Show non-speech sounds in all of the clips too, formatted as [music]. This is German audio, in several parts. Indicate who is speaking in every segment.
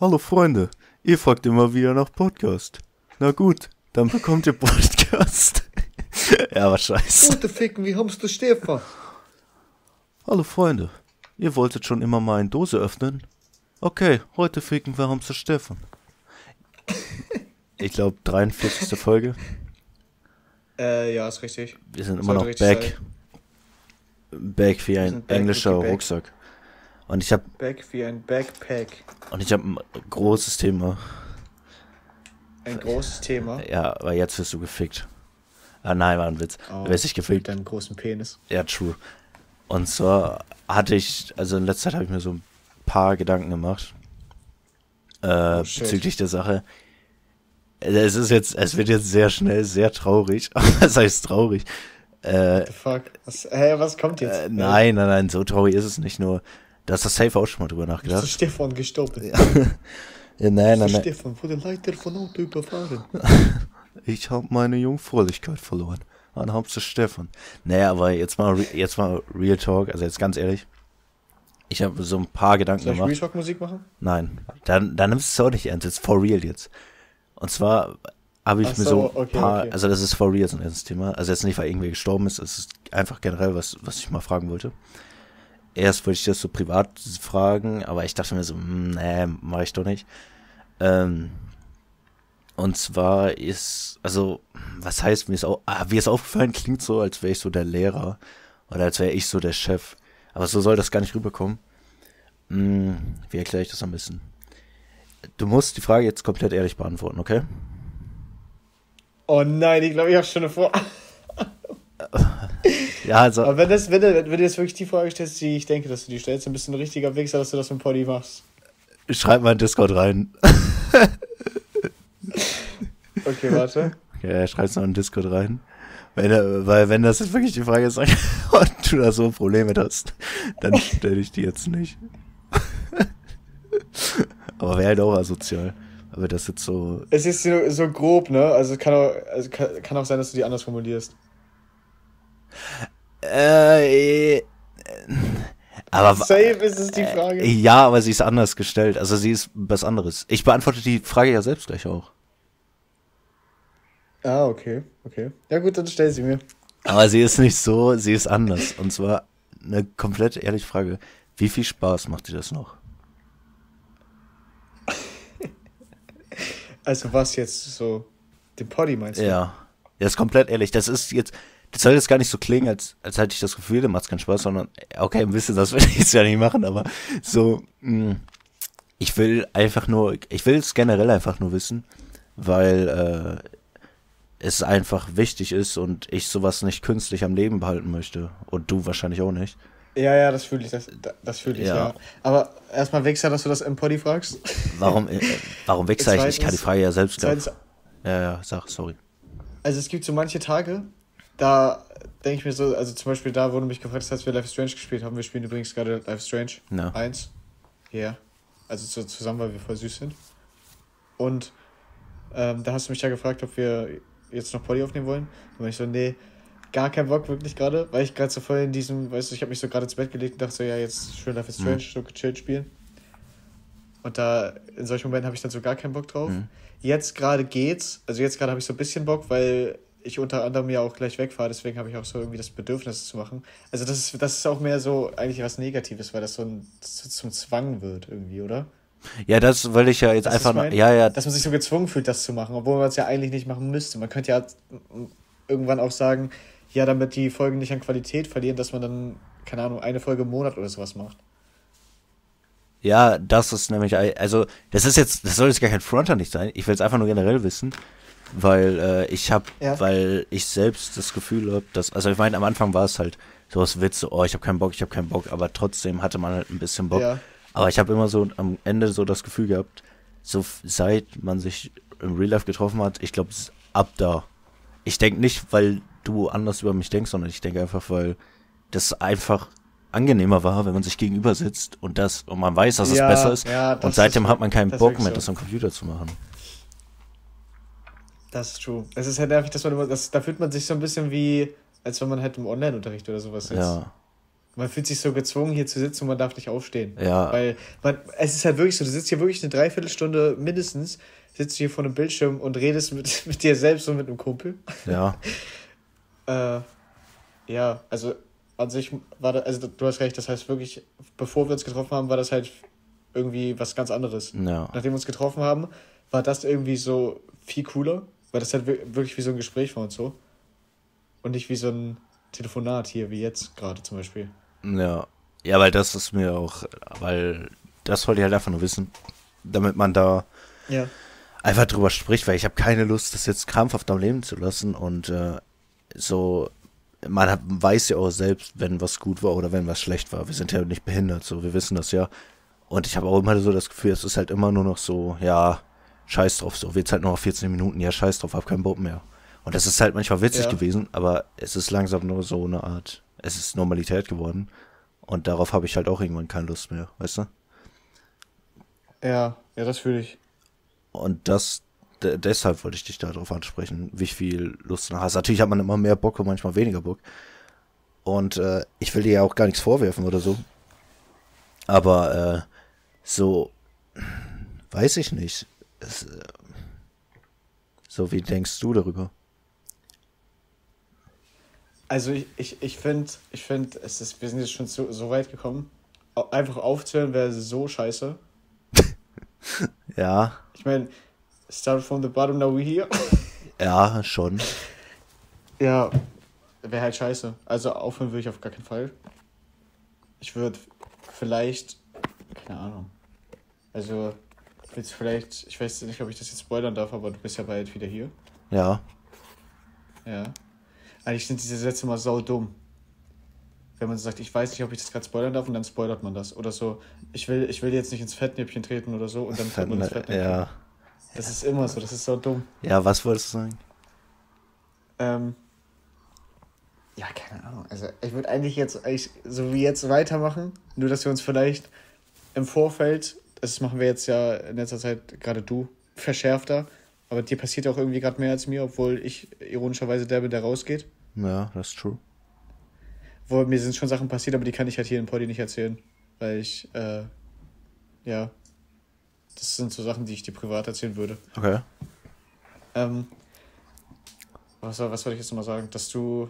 Speaker 1: Hallo Freunde, ihr fragt immer wieder nach Podcast. Na gut, dann bekommt ihr Podcast. [laughs] ja, was scheiße.
Speaker 2: Gute Ficken, wie kommst du, Stefan?
Speaker 1: Hallo Freunde, ihr wolltet schon immer mal eine Dose öffnen? Okay, heute ficken wir Hamster Stefan. Ich glaube, 43. Folge.
Speaker 2: Äh, ja, ist richtig.
Speaker 1: Wir sind immer
Speaker 2: Sollte
Speaker 1: noch back. Back wie ein englischer. Rucksack. Und ich habe
Speaker 2: Back wie ein Backpack.
Speaker 1: und ich habe ein großes Thema.
Speaker 2: Ein großes Thema.
Speaker 1: Ja, aber jetzt wirst du gefickt. Ah nein, war ein Witz.
Speaker 2: Oh,
Speaker 1: du wirst nicht
Speaker 2: Mit
Speaker 1: gefickt.
Speaker 2: deinem großen Penis.
Speaker 1: Ja, true. Und zwar hatte ich, also in letzter Zeit habe ich mir so ein paar Gedanken gemacht. Äh,
Speaker 2: Oh,
Speaker 1: bezüglich der Sache. Es ist jetzt, es wird jetzt sehr schnell sehr traurig. [laughs] Was heißt traurig? Äh,
Speaker 2: The fuck? Was, hä, was kommt jetzt?
Speaker 1: äh, nein, nein, nein, so traurig ist es nicht nur. Da hast du safe auch schon mal drüber
Speaker 2: Ist
Speaker 1: nachgedacht.
Speaker 2: Stefan gestorben?
Speaker 1: Ja, [laughs] nein, nein,
Speaker 2: Ist
Speaker 1: nein.
Speaker 2: Stefan wurde leider von Auto überfahren. [laughs]
Speaker 1: Ich habe meine Jungfräulichkeit verloren. An Hauptsache Stefan. Naja, aber jetzt mal, jetzt mal Real Talk, also jetzt ganz ehrlich. Ich habe so ein paar Gedanken
Speaker 2: Soll ich
Speaker 1: gemacht.
Speaker 2: Reshock Musik machen?
Speaker 1: Nein, dann, dann nimmst du es auch nicht ernst. Jetzt for real jetzt. Und zwar habe ich
Speaker 2: Ach
Speaker 1: mir
Speaker 2: so,
Speaker 1: so ein
Speaker 2: okay,
Speaker 1: paar,
Speaker 2: okay.
Speaker 1: also das ist for real so ein ernstes Thema. Also jetzt nicht, weil irgendwer gestorben ist, es ist einfach generell was, was ich mal fragen wollte. Erst wollte ich das so privat fragen, aber ich dachte mir so, hm, nee, mache ich doch nicht. Ähm, und zwar ist, also, was heißt mir ist auch, ah, wie es aufgefallen klingt so, als wäre ich so der Lehrer oder als wäre ich so der Chef. Aber so soll das gar nicht rüberkommen. Hm, wie erkläre ich das am besten? Du musst die Frage jetzt komplett ehrlich beantworten, okay?
Speaker 2: Oh nein, ich glaube, ich habe schon eine Vor. [laughs]
Speaker 1: Ja, also,
Speaker 2: Aber wenn, das, wenn, du, wenn du jetzt wirklich die Frage stellst, die ich denke, dass du die stellst, dann bist du ein richtiger Wichser, dass du das mit Poddy machst.
Speaker 1: schreib mal in Discord rein.
Speaker 2: Okay, warte.
Speaker 1: Ja, schreib's noch in Discord rein. Wenn, weil wenn das jetzt wirklich die Frage ist [laughs] und du da so ein Problem mit hast, dann stelle ich die jetzt nicht. Aber wäre halt auch asozial. Aber das jetzt so.
Speaker 2: Es ist so, so grob, ne? Also, kann auch, also kann, kann auch sein, dass du die anders formulierst.
Speaker 1: Äh, äh, aber
Speaker 2: Safe ist es die Frage.
Speaker 1: ja, aber sie ist anders gestellt. Also sie ist was anderes. Ich beantworte die Frage ja selbst gleich auch.
Speaker 2: Ah, okay, okay. Ja gut, dann stell sie mir.
Speaker 1: Aber sie ist nicht so, sie ist anders. Und zwar eine komplett ehrliche Frage. Wie viel Spaß macht dir das noch?
Speaker 2: Also was jetzt so, den Poddy meinst du?
Speaker 1: Ja. Das ist komplett ehrlich. Das ist jetzt, das soll jetzt gar nicht so klingen, als, als hätte ich das Gefühl, dem macht's keinen Spaß, sondern, okay, ein bisschen, [laughs] das will ich jetzt ja nicht machen, aber so, mh, ich will einfach nur, ich will es generell einfach nur wissen, weil äh, es einfach wichtig ist und ich sowas nicht künstlich am Leben behalten möchte. Und du wahrscheinlich auch nicht.
Speaker 2: Ja, ja, das fühle ich, das, das fühle ich,
Speaker 1: Ja.
Speaker 2: ja. Aber erstmal Wichser, dass du das im Poddy fragst.
Speaker 1: Warum, äh, warum wechsle [laughs] ich? Ich kann die Frage ja selbst.
Speaker 2: Zweitens,
Speaker 1: Ja, ja, sag, sorry.
Speaker 2: also es gibt so manche Tage, da denke ich mir so, also zum Beispiel da wurde mich gefragt, als wir Life is Strange gespielt haben. Wir spielen übrigens gerade Life is Strange
Speaker 1: Ja.
Speaker 2: 1. Ja. Also so zusammen, weil wir voll süß sind. Und ähm, da hast du mich ja gefragt, ob wir jetzt noch Poddy aufnehmen wollen. Und ich so, nee, gar kein Bock wirklich gerade, weil ich gerade so voll in diesem, weißt du, ich habe mich so gerade ins Bett gelegt und dachte so, ja, jetzt schön Life is
Speaker 1: Mhm.
Speaker 2: Strange, so gechillt spielen. Und da, in solchen Momenten habe ich dann so gar keinen Bock drauf.
Speaker 1: Mhm.
Speaker 2: Jetzt gerade geht's, also jetzt gerade habe ich so ein bisschen Bock, weil ich unter anderem ja auch gleich wegfahre, deswegen habe ich auch so irgendwie das Bedürfnis, es zu machen. Also das ist, das ist auch mehr so eigentlich was Negatives, weil das so ein, so zum Zwang wird irgendwie, oder?
Speaker 1: Ja, das will ich ja jetzt
Speaker 2: Das
Speaker 1: einfach,
Speaker 2: mein-
Speaker 1: ja, ja,
Speaker 2: Dass man sich so gezwungen fühlt, das zu machen, obwohl man es ja eigentlich nicht machen müsste. Man könnte ja irgendwann auch sagen, ja, damit die Folgen nicht an Qualität verlieren, dass man dann, keine Ahnung, eine Folge im Monat oder sowas macht.
Speaker 1: Ja, das ist nämlich, also, das ist jetzt, das soll jetzt gar kein Fronter nicht sein. Ich will es einfach nur generell wissen, weil äh, ich habe,
Speaker 2: Ja.
Speaker 1: weil ich selbst das Gefühl habe, dass, also ich meine, am Anfang war es halt so was Witz, so, oh, ich habe keinen Bock, ich habe keinen Bock, aber trotzdem hatte man halt ein bisschen Bock.
Speaker 2: Ja.
Speaker 1: Aber ich habe immer so am Ende so das Gefühl gehabt, so seit man sich im Real Life getroffen hat, ich glaube, ab da. Ich denke nicht, weil du anders über mich denkst, sondern ich denke einfach, weil das einfach angenehmer war, wenn man sich gegenüber sitzt und das und man weiß, dass es
Speaker 2: Ja,
Speaker 1: besser ist.
Speaker 2: ja,
Speaker 1: und seitdem
Speaker 2: ist-
Speaker 1: hat man keinen Bock mehr,
Speaker 2: so.
Speaker 1: das am Computer zu machen.
Speaker 2: Das ist true. Es ist halt nervig, dass man immer, das, da fühlt man sich so ein bisschen wie, als wenn man halt im Online-Unterricht oder sowas sitzt.
Speaker 1: Ja.
Speaker 2: man fühlt sich so gezwungen, hier zu sitzen und man darf nicht aufstehen.
Speaker 1: Ja.
Speaker 2: Weil man, es ist halt wirklich so, du sitzt hier wirklich eine Dreiviertelstunde mindestens, sitzt hier vor einem Bildschirm und redest mit, [laughs] mit dir selbst und mit einem Kumpel.
Speaker 1: Ja. [laughs]
Speaker 2: Äh, ja, also an sich war das, also du hast recht, das heißt wirklich, bevor wir uns getroffen haben, war das halt irgendwie was ganz anderes.
Speaker 1: Ja.
Speaker 2: Nachdem wir uns getroffen haben, war das irgendwie so viel cooler, weil das halt wir- wirklich wie so ein Gespräch war und so. Und nicht wie so ein Telefonat hier, wie jetzt gerade zum Beispiel.
Speaker 1: Ja. Ja, weil das ist mir auch, weil das wollte ich halt einfach nur wissen, damit man da
Speaker 2: Ja.
Speaker 1: einfach drüber spricht, weil ich habe keine Lust, das jetzt krampfhaft am Leben zu lassen und äh, so, man hat, weiß ja auch selbst, wenn was gut war oder wenn was schlecht war. Wir sind ja nicht behindert, so, wir wissen das ja. Und ich habe auch immer so das Gefühl, es ist halt immer nur noch so, ja, scheiß drauf, so, wird's halt noch auf 14 Minuten, ja, scheiß drauf, hab keinen Bock mehr. Und das ist halt manchmal witzig
Speaker 2: Ja.
Speaker 1: gewesen, aber es ist langsam nur so eine Art, es ist Normalität geworden. Und darauf habe ich halt auch irgendwann keine Lust mehr, weißt du?
Speaker 2: Ja, ja, das fühle ich.
Speaker 1: Und das, de deshalb wollte ich dich darauf ansprechen, wie viel Lust du hast. Natürlich hat man immer mehr Bock und manchmal weniger Bock. Und äh, ich will dir ja auch gar nichts vorwerfen oder so. Aber äh, so, weiß ich nicht. Es, äh, so, wie denkst du darüber?
Speaker 2: Also ich, ich, ich finde, ich find, es ist, wir sind jetzt schon so, so weit gekommen. Einfach aufzuhören wäre so scheiße. [laughs]
Speaker 1: Ja,
Speaker 2: Ich meine, start from the bottom, now we here. [laughs]
Speaker 1: ja, schon.
Speaker 2: Ja, wäre halt scheiße. Also aufhören würde ich auf gar keinen Fall. Ich würde vielleicht, keine Ahnung. Also, willst du vielleicht, ich weiß nicht, ob ich das jetzt spoilern darf, aber du bist ja bald wieder hier.
Speaker 1: Ja,
Speaker 2: Ja. Eigentlich sind diese Sätze immer sau dumm. Wenn man so sagt, ich weiß nicht, ob ich das gerade spoilern darf und dann spoilert man das. Oder so, ich will, ich will jetzt nicht ins Fettnäpfchen treten oder so und dann tritt man ins Fettnäpfchen.
Speaker 1: ja.
Speaker 2: Das ist immer so, das ist so dumm.
Speaker 1: Ja, was wolltest du sagen?
Speaker 2: Ähm, ja, keine Ahnung. Also ich würde eigentlich jetzt eigentlich so wie jetzt weitermachen, nur dass wir uns vielleicht im Vorfeld, das machen wir jetzt ja in letzter Zeit gerade du, verschärfter, aber dir passiert auch irgendwie gerade mehr als mir, obwohl ich ironischerweise der bin, der rausgeht.
Speaker 1: Ja, das ist true.
Speaker 2: Wo mir sind schon Sachen passiert, aber die kann ich halt hier im Poddy nicht erzählen, weil ich, äh, ja, das sind so Sachen, die ich dir privat erzählen würde.
Speaker 1: Okay.
Speaker 2: Ähm, was, was wollte ich jetzt nochmal sagen? Dass du.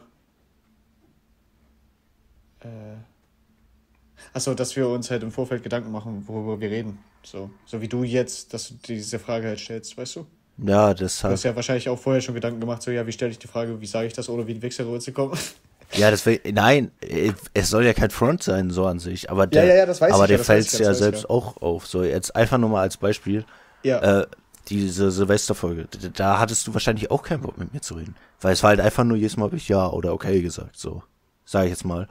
Speaker 2: Achso, dass wir uns halt im Vorfeld Gedanken machen, worüber wir reden. So, so wie du jetzt, dass du diese Frage halt stellst, weißt du?
Speaker 1: Ja,
Speaker 2: Du hast ja wahrscheinlich auch vorher schon Gedanken gemacht, so, ja, wie stelle ich die Frage, wie sage ich das, oder wie die Wichserröte kommen. [laughs]
Speaker 1: Ja, das will, nein, äh, es soll ja kein Front sein, so an sich. Aber der,
Speaker 2: ja, ja, das weiß
Speaker 1: aber
Speaker 2: ich ja,
Speaker 1: der
Speaker 2: das
Speaker 1: fällt
Speaker 2: ich ja,
Speaker 1: ja
Speaker 2: das
Speaker 1: selbst
Speaker 2: ja.
Speaker 1: auch auf. So, jetzt einfach nur mal als Beispiel,
Speaker 2: Ja,
Speaker 1: äh, diese Silvesterfolge, da hattest du wahrscheinlich auch keinen Bock mit mir zu reden. Weil es war halt einfach nur jedes Mal habe ich ja oder okay gesagt, so. Sag ich jetzt mal.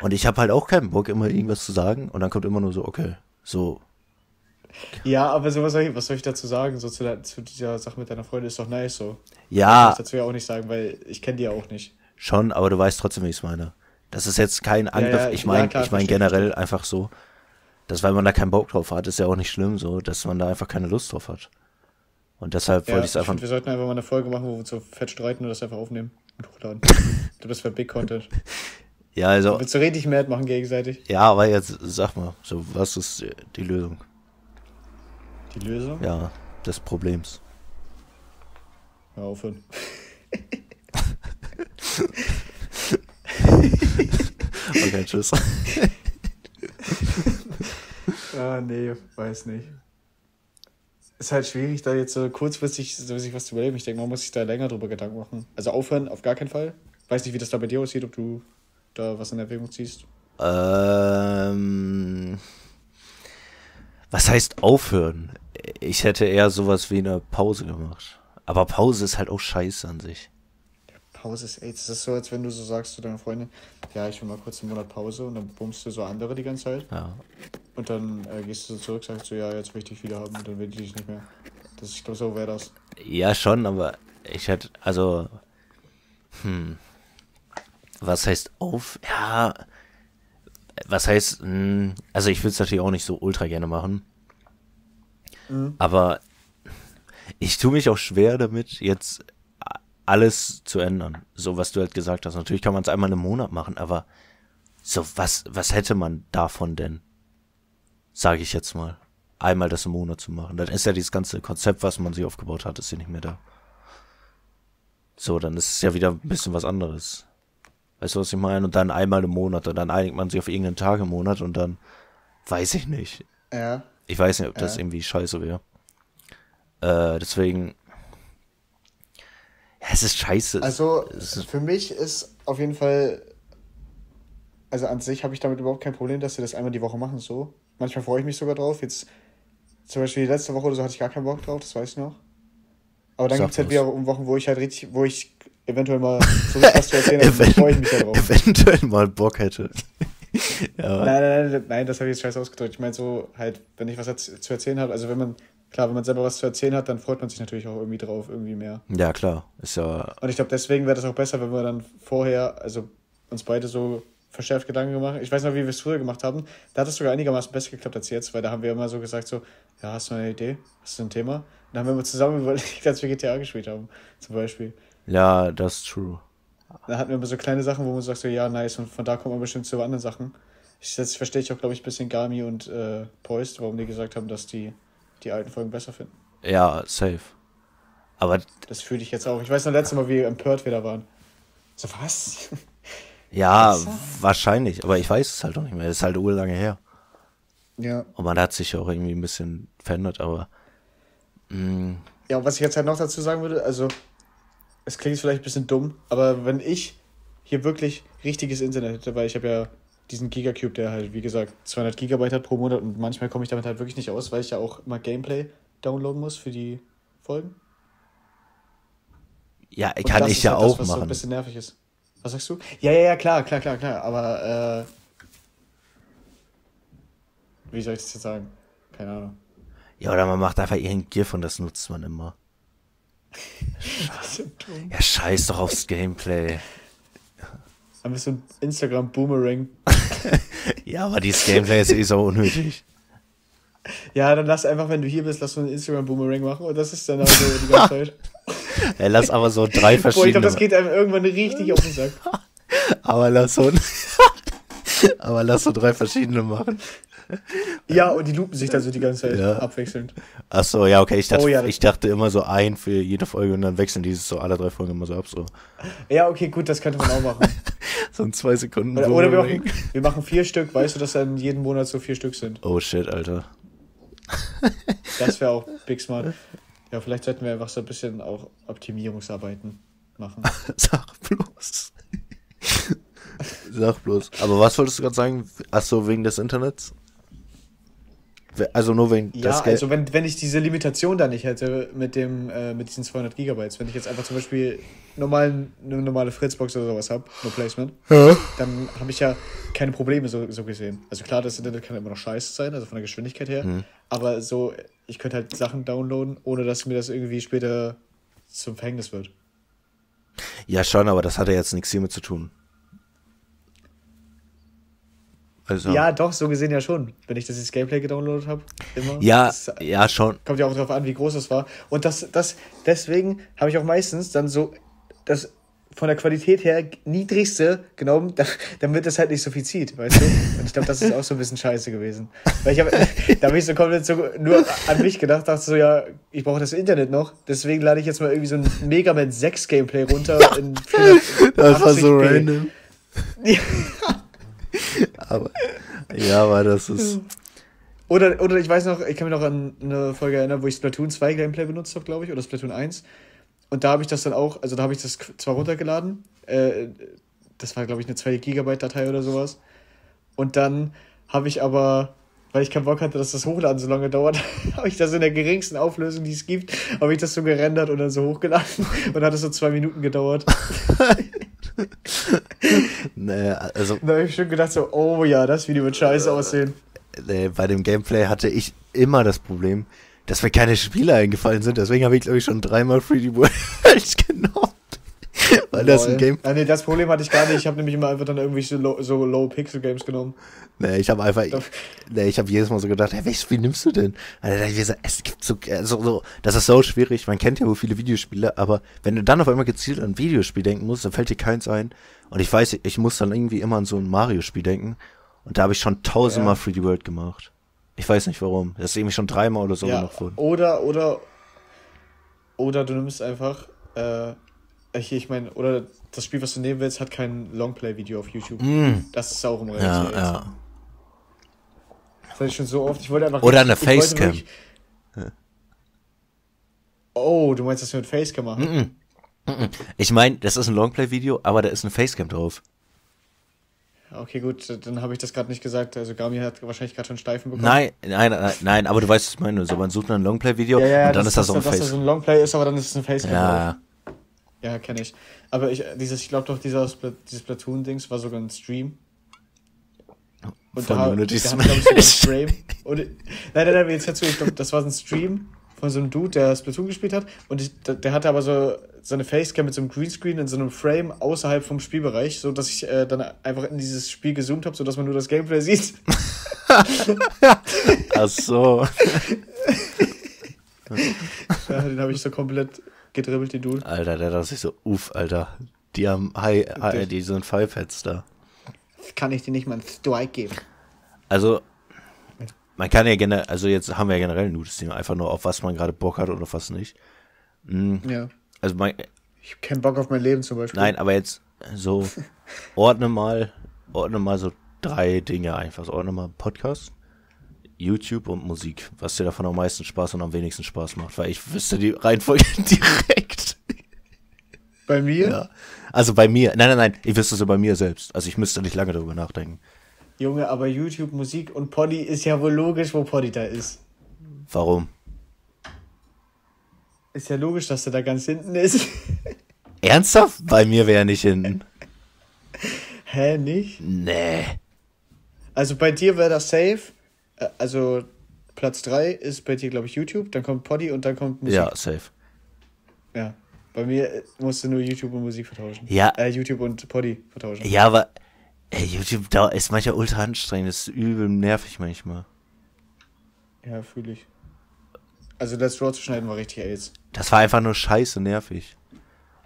Speaker 1: Und ich habe halt auch keinen Bock, immer irgendwas zu sagen und dann kommt immer nur so, okay. So,
Speaker 2: ja, aber so, was soll ich, was soll ich dazu sagen? So zu, der, zu dieser Sache mit deiner Freundin ist doch nice so. Kann
Speaker 1: ja,
Speaker 2: ich dazu ja auch nicht sagen, weil ich kenne die ja auch nicht.
Speaker 1: schon, aber du weißt trotzdem, wie ich es meine. Das ist jetzt kein Angriff,
Speaker 2: ja,
Speaker 1: ich
Speaker 2: ja,
Speaker 1: meine,
Speaker 2: klar,
Speaker 1: ich meine generell einfach so, dass weil man da keinen Bock drauf hat, ist ja auch nicht schlimm so, dass man da einfach keine Lust drauf hat. Und deshalb
Speaker 2: Ja,
Speaker 1: wollte ich
Speaker 2: ich
Speaker 1: es einfach.
Speaker 2: find, wir sollten einfach mal eine Folge machen, wo wir so fett streiten und das einfach aufnehmen und hochladen. [laughs] du bist für Big Content.
Speaker 1: Ja, also,
Speaker 2: Willst du richtig mad machen gegenseitig?
Speaker 1: ja, aber jetzt sag mal, so, was ist die Lösung?
Speaker 2: Die Lösung?
Speaker 1: Ja, des Problems.
Speaker 2: Hör aufhören. [laughs]
Speaker 1: Okay, tschüss. [laughs]
Speaker 2: Ah, nee, weiß nicht. Ist halt schwierig, da jetzt so kurzfristig so sich was zu überlegen. Ich denke, man muss sich da länger drüber Gedanken machen. Also aufhören, auf gar keinen Fall. Weiß nicht, wie das da bei dir aussieht, ob du da was in Erwägung ziehst.
Speaker 1: ähm, was heißt aufhören? Ich hätte eher sowas wie eine Pause gemacht. Aber Pause ist halt auch scheiße an sich.
Speaker 2: Pause ist, ey, das ist so, als wenn du so sagst zu deiner Freundin, ja, ich will mal kurz einen Monat Pause und dann bummst du so andere die ganze Zeit.
Speaker 1: Ja.
Speaker 2: Und dann äh, gehst du so zurück, sagst du, ja, jetzt will ich dich wieder haben und dann will ich dich nicht mehr. Das, ich glaube, so wäre das.
Speaker 1: Ja, schon, aber ich hätte, also, hm, was heißt auf, ja, was heißt, hm, also ich würde es natürlich auch nicht so ultra gerne machen,
Speaker 2: Mhm.
Speaker 1: aber ich tue mich auch schwer damit, jetzt alles zu ändern, so was du halt gesagt hast. Natürlich kann man es einmal im Monat machen, aber So, was, was hätte man davon denn? Sage ich jetzt mal. Einmal das im Monat zu machen. Dann ist ja dieses ganze Konzept, was man sich aufgebaut hat, ist ja nicht mehr da. So, dann ist es ja wieder ein bisschen was anderes. Weißt du, was ich meine? Und dann einmal im Monat und dann einigt man sich auf irgendeinen Tag im Monat und dann weiß ich nicht.
Speaker 2: Ja.
Speaker 1: Ich weiß nicht, ob das
Speaker 2: Ja.
Speaker 1: irgendwie scheiße wäre. Äh, deswegen. Ja, es ist scheiße.
Speaker 2: Also
Speaker 1: ist,
Speaker 2: für mich ist auf jeden Fall, also an sich habe ich damit überhaupt kein Problem, dass wir das einmal die Woche machen so. Manchmal freue ich mich sogar drauf. Jetzt zum Beispiel die letzte Woche oder so hatte ich gar keinen Bock drauf, das weiß ich noch. Aber dann gibt es halt wieder um Wochen, wo ich halt richtig, wo ich eventuell mal so richtig was zu erzählen [laughs] dann freue ich mich ja drauf.
Speaker 1: eventuell mal Bock hätte. [laughs] ja,
Speaker 2: Nein, nein, nein, nein, das habe ich jetzt scheiße ausgedrückt. Ich meine so halt, wenn ich was zu erzählen habe, also wenn man, klar, wenn man selber was zu erzählen hat, dann freut man sich natürlich auch irgendwie drauf, irgendwie mehr.
Speaker 1: ja, klar. Ist ja.
Speaker 2: Und ich glaube, deswegen wäre das auch besser, wenn wir dann vorher, also uns beide so verschärft Gedanken gemacht. Ich weiß noch, wie wir es früher gemacht haben. Da hat es sogar einigermaßen besser geklappt als jetzt, weil da haben wir immer so gesagt, so, ja, hast du eine Idee? Hast du ein Thema? Und dann haben wir immer zusammen [laughs] überlegt, als wir GTA gespielt haben, zum Beispiel.
Speaker 1: Ja, das ist true.
Speaker 2: Da hatten wir immer so kleine Sachen, wo man sagt, so, ja, nice, und von da kommt man bestimmt zu anderen Sachen. Ich, jetzt verstehe ich auch, glaube ich, ein bisschen Gami und äh, Poist, warum die gesagt haben, dass die die alten Folgen besser finden.
Speaker 1: Ja, safe. Aber
Speaker 2: Das fühle ich jetzt auch. Ich weiß noch letztes Mal, wie empört wir da waren. So, was? [laughs]
Speaker 1: ja,
Speaker 2: Besser?
Speaker 1: wahrscheinlich. Aber ich weiß es halt auch nicht mehr. Das ist halt urlange her.
Speaker 2: Ja.
Speaker 1: Und man hat sich auch irgendwie ein bisschen verändert, aber. Mh,
Speaker 2: Ja, und was ich jetzt halt noch dazu sagen würde, also, es klingt vielleicht ein bisschen dumm, aber wenn ich hier wirklich richtiges Internet hätte, weil ich habe ja diesen Gigacube, der halt, wie gesagt, 200 Gigabyte hat pro Monat und manchmal komme ich damit halt wirklich nicht aus, weil ich ja auch immer Gameplay downloaden muss für die Folgen.
Speaker 1: ja,
Speaker 2: Und
Speaker 1: kann
Speaker 2: das
Speaker 1: ich ja
Speaker 2: halt das,
Speaker 1: auch
Speaker 2: was so ein
Speaker 1: machen.
Speaker 2: bisschen nervig ist. Was sagst du? Ja, ja, ja, klar, klar, klar, klar, aber, äh, wie soll ich das jetzt sagen? Keine Ahnung.
Speaker 1: Ja, oder man macht einfach irgendein GIF und das nutzt man immer. Ja, scheiß doch aufs Gameplay.
Speaker 2: Ein bisschen Instagram-Boomerang. [laughs]
Speaker 1: Ja, aber dieses Gameplay ist eh so unnötig.
Speaker 2: Ja, dann lass einfach, wenn du hier bist, lass so einen Instagram-Boomerang machen und das ist dann also die ganze Zeit. [laughs]
Speaker 1: Ja, lass aber so drei
Speaker 2: Boah, ich
Speaker 1: verschiedene.
Speaker 2: glaube, das geht einem irgendwann richtig auf den Sack. [laughs]
Speaker 1: aber lass so. aber lass so drei verschiedene machen. [laughs]
Speaker 2: Ja, und die lupen sich dann so die ganze Zeit
Speaker 1: Ja.
Speaker 2: abwechselnd.
Speaker 1: Ach so, ja, okay. Ich dachte,
Speaker 2: Oh ja,
Speaker 1: ich dachte immer so ein für jede Folge und dann wechseln die so alle drei Folgen immer so ab. So,
Speaker 2: Ja, okay, gut, das könnte man auch machen. [laughs]
Speaker 1: so ein zwei Sekunden.
Speaker 2: Oder, oder wir, machen, wir machen vier Stück, weißt du, dass dann jeden Monat so vier Stück sind.
Speaker 1: Oh shit, Alter. [laughs]
Speaker 2: Das wäre auch big smart. Ja, vielleicht sollten wir einfach so ein bisschen auch Optimierungsarbeiten machen.
Speaker 1: Sag bloß. Sag bloß. Aber was wolltest du gerade sagen? Ach so, wegen des Internets? Also nur wegen
Speaker 2: Ja,
Speaker 1: das Geld.
Speaker 2: also wenn, wenn ich diese Limitation da nicht hätte mit dem äh, mit diesen 200 Gigabytes, wenn ich jetzt einfach zum Beispiel normalen, eine normale Fritzbox oder sowas habe, no placement, dann habe ich ja keine Probleme so, so gesehen. Also klar, das Internet kann immer noch scheiße sein, also von der Geschwindigkeit her,
Speaker 1: Mhm.
Speaker 2: aber so, ich könnte halt Sachen downloaden, ohne dass mir das irgendwie später zum Verhängnis wird.
Speaker 1: Ja, schon, aber das hat ja jetzt nichts hiermit zu tun. Also.
Speaker 2: Ja, doch, so gesehen ja schon, wenn ich das ins Gameplay gedownloadet habe. Immer.
Speaker 1: ja,
Speaker 2: Das
Speaker 1: ja, schon.
Speaker 2: kommt ja auch darauf an, wie groß das war. Und das, das, deswegen habe ich auch meistens dann so das von der Qualität her niedrigste genommen, da- damit das halt nicht so viel zieht, weißt du? Und ich glaube, das ist auch so ein bisschen scheiße gewesen. Weil ich habe, [laughs] da habe ich so komplett so nur an mich gedacht, dachte so, ja, ich brauche das Internet noch, deswegen lade ich jetzt mal irgendwie so ein Mega Man 6 Gameplay runter in 480p.
Speaker 1: Das war so random. [laughs] aber, ja, aber das ist. [laughs]
Speaker 2: Oder, oder ich weiß noch, ich kann mich noch an eine Folge erinnern, wo ich Splatoon 2 Gameplay benutzt habe, glaube ich, oder Splatoon 1. Und da habe ich das dann auch, also da habe ich das zwar runtergeladen, äh, das war, glaube ich, eine 2 Gigabyte Datei oder sowas. Und dann habe ich aber, weil ich keinen Bock hatte, dass das Hochladen so lange dauert, [laughs] habe ich das in der geringsten Auflösung, die es gibt, habe ich das so gerendert und dann so hochgeladen. [laughs] Und dann hat es so zwei Minuten gedauert. [laughs]
Speaker 1: Nee, also
Speaker 2: da habe ich schon gedacht, so, oh ja, das Video wird scheiße aussehen.
Speaker 1: nee, bei dem Gameplay hatte ich immer das Problem, dass mir keine Spiele eingefallen sind. Deswegen habe ich, glaube ich, schon dreimal 3D World [laughs] genommen. [laughs] Weil das ein Game.
Speaker 2: Ah, nee, das Problem hatte ich gar nicht. Ich habe nämlich immer einfach dann irgendwie so Low, so Low Pixel Games genommen.
Speaker 1: Nee, ich habe einfach, nee, ich habe jedes Mal so gedacht, hey, welches Spiel nimmst du denn? Also, es gibt so, so, so, das ist so schwierig. Man kennt ja wohl viele Videospiele, aber wenn du dann auf einmal gezielt an ein Videospiel denken musst, dann fällt dir keins ein. Und ich weiß, ich muss dann irgendwie immer an so ein Mario-Spiel denken. Und da habe ich schon tausendmal ja. 3D World gemacht. Ich weiß nicht warum. Das ist irgendwie schon dreimal oder so
Speaker 2: ja, gemacht worden. Oder, oder, oder du nimmst einfach, äh, ich, ich meine, oder das Spiel, was du nehmen willst, hat kein Longplay-Video auf YouTube. Mm. Das ist auch im Realität. Ja, ja. Das hatte ich schon so oft. Ich wollte einfach.
Speaker 1: Oder eine Facecam. Wirklich...
Speaker 2: Oh, du meinst das mit Facecam machen? Mm
Speaker 1: -mm. Ich meine, das ist ein Longplay-Video, aber da ist eine Facecam drauf.
Speaker 2: Okay, gut, dann habe ich das gerade nicht gesagt. Also Gami hat wahrscheinlich gerade schon Steifen bekommen.
Speaker 1: Nein, nein, nein, nein, aber du weißt, was ich meine. So, man sucht ein Longplay-Video ja, ja, und dann das, ist das, das
Speaker 2: so ein Face. Dass das ein Longplay ist, aber dann ist es ein Facecam.
Speaker 1: Ja, drauf.
Speaker 2: ja. Kenne ich. Aber ich, dieses, ich glaube doch, dieser, dieses Platoon-Dings war sogar ein Stream. Und von da, Unity da hat, glaube ich, Frame. Und, nein, nein, nein, jetzt du, ich glaube, das war ein Stream von so einem Dude, der Splatoon gespielt hat. Und ich, der hatte aber so seine Facecam mit so einem Greenscreen in so einem Frame außerhalb vom Spielbereich, so dass ich äh, dann einfach in dieses Spiel gezoomt habe, sodass man nur das Gameplay sieht. [laughs]
Speaker 1: Ach so. [laughs]
Speaker 2: ja, den habe ich so komplett gedribbelt, die Dude.
Speaker 1: Alter, der dachte sich so, uff, Alter. Die haben High, high die sind Five Heads da.
Speaker 2: Kann ich dir nicht mal einen Strike geben.
Speaker 1: Also, man kann ja generell, also jetzt haben wir ja generell ein gutes Thema, einfach nur auf was man gerade Bock hat oder auf was nicht.
Speaker 2: Mhm. Ja.
Speaker 1: Also mein,
Speaker 2: ich habe keinen Bock auf mein Leben zum Beispiel.
Speaker 1: Nein, aber jetzt so [laughs] ordne mal, ordne mal so drei Dinge einfach. So, ordne mal Podcast, YouTube und Musik. Was dir davon am meisten Spaß und am wenigsten Spaß macht, weil ich wüsste die Reihenfolge [laughs] direkt.
Speaker 2: Bei mir?
Speaker 1: Ja. Also bei mir. Nein, nein, nein. Ich wüsste so bei mir selbst. Also ich müsste nicht lange darüber nachdenken.
Speaker 2: Junge, aber YouTube, Musik und Poddy ist ja wohl logisch, wo Poddy da ist.
Speaker 1: Warum?
Speaker 2: Ist ja logisch, dass er da ganz hinten ist. [laughs]
Speaker 1: Ernsthaft? Bei mir wäre er nicht hinten.
Speaker 2: Hä, nicht?
Speaker 1: Nee.
Speaker 2: Also bei dir wäre das safe. Äh, also Platz 3 ist bei dir, glaube ich, YouTube, dann kommt Poddy und dann kommt
Speaker 1: Musik. Ja, safe.
Speaker 2: Ja. Bei mir musst du nur YouTube und Musik vertauschen.
Speaker 1: Ja.
Speaker 2: Äh, YouTube und Poddy vertauschen.
Speaker 1: Ja, aber Ey, YouTube da ist manchmal ultra anstrengend, das ist übel nervig manchmal.
Speaker 2: Ja, fühle ich. Also Let's Draw zu schneiden war richtig AIDS.
Speaker 1: Das war einfach nur scheiße nervig.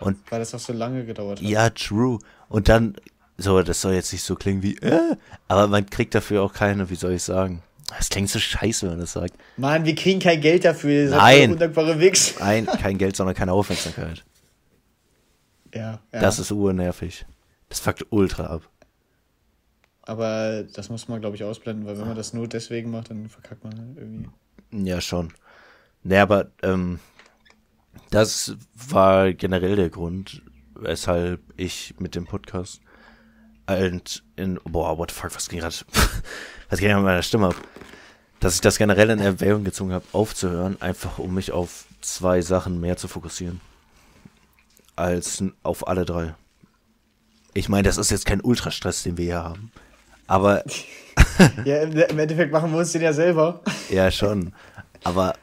Speaker 1: Und
Speaker 2: Weil das auch so lange gedauert hat.
Speaker 1: Ja, true. Und dann, so, das soll jetzt nicht so klingen wie, äh, aber man kriegt dafür auch keine, wie soll ich sagen. Das klingt so scheiße, wenn man das sagt.
Speaker 2: Mann, wir kriegen kein Geld dafür.
Speaker 1: Nein.
Speaker 2: Undankbare Wichs.
Speaker 1: Nein, kein Geld, sondern keine Aufmerksamkeit.
Speaker 2: Ja, ja.
Speaker 1: Das ist urnervig. Das fuckt ultra ab.
Speaker 2: Aber das muss man, glaube ich, ausblenden, weil wenn man das nur deswegen macht, dann verkackt man irgendwie.
Speaker 1: Ja, schon. Ne, aber ähm, das war generell der Grund, weshalb ich mit dem Podcast und in, boah, what the fuck, was ging gerade, [laughs] was ging mit meiner Stimme ab? Dass ich das generell in Erwägung gezogen habe, aufzuhören, einfach um mich auf zwei Sachen mehr zu fokussieren. Als auf alle drei. Ich meine, das ist jetzt kein Ultrastress, den wir hier haben. Aber. [laughs]
Speaker 2: ja, im Endeffekt machen wir uns den ja selber.
Speaker 1: ja, schon. Aber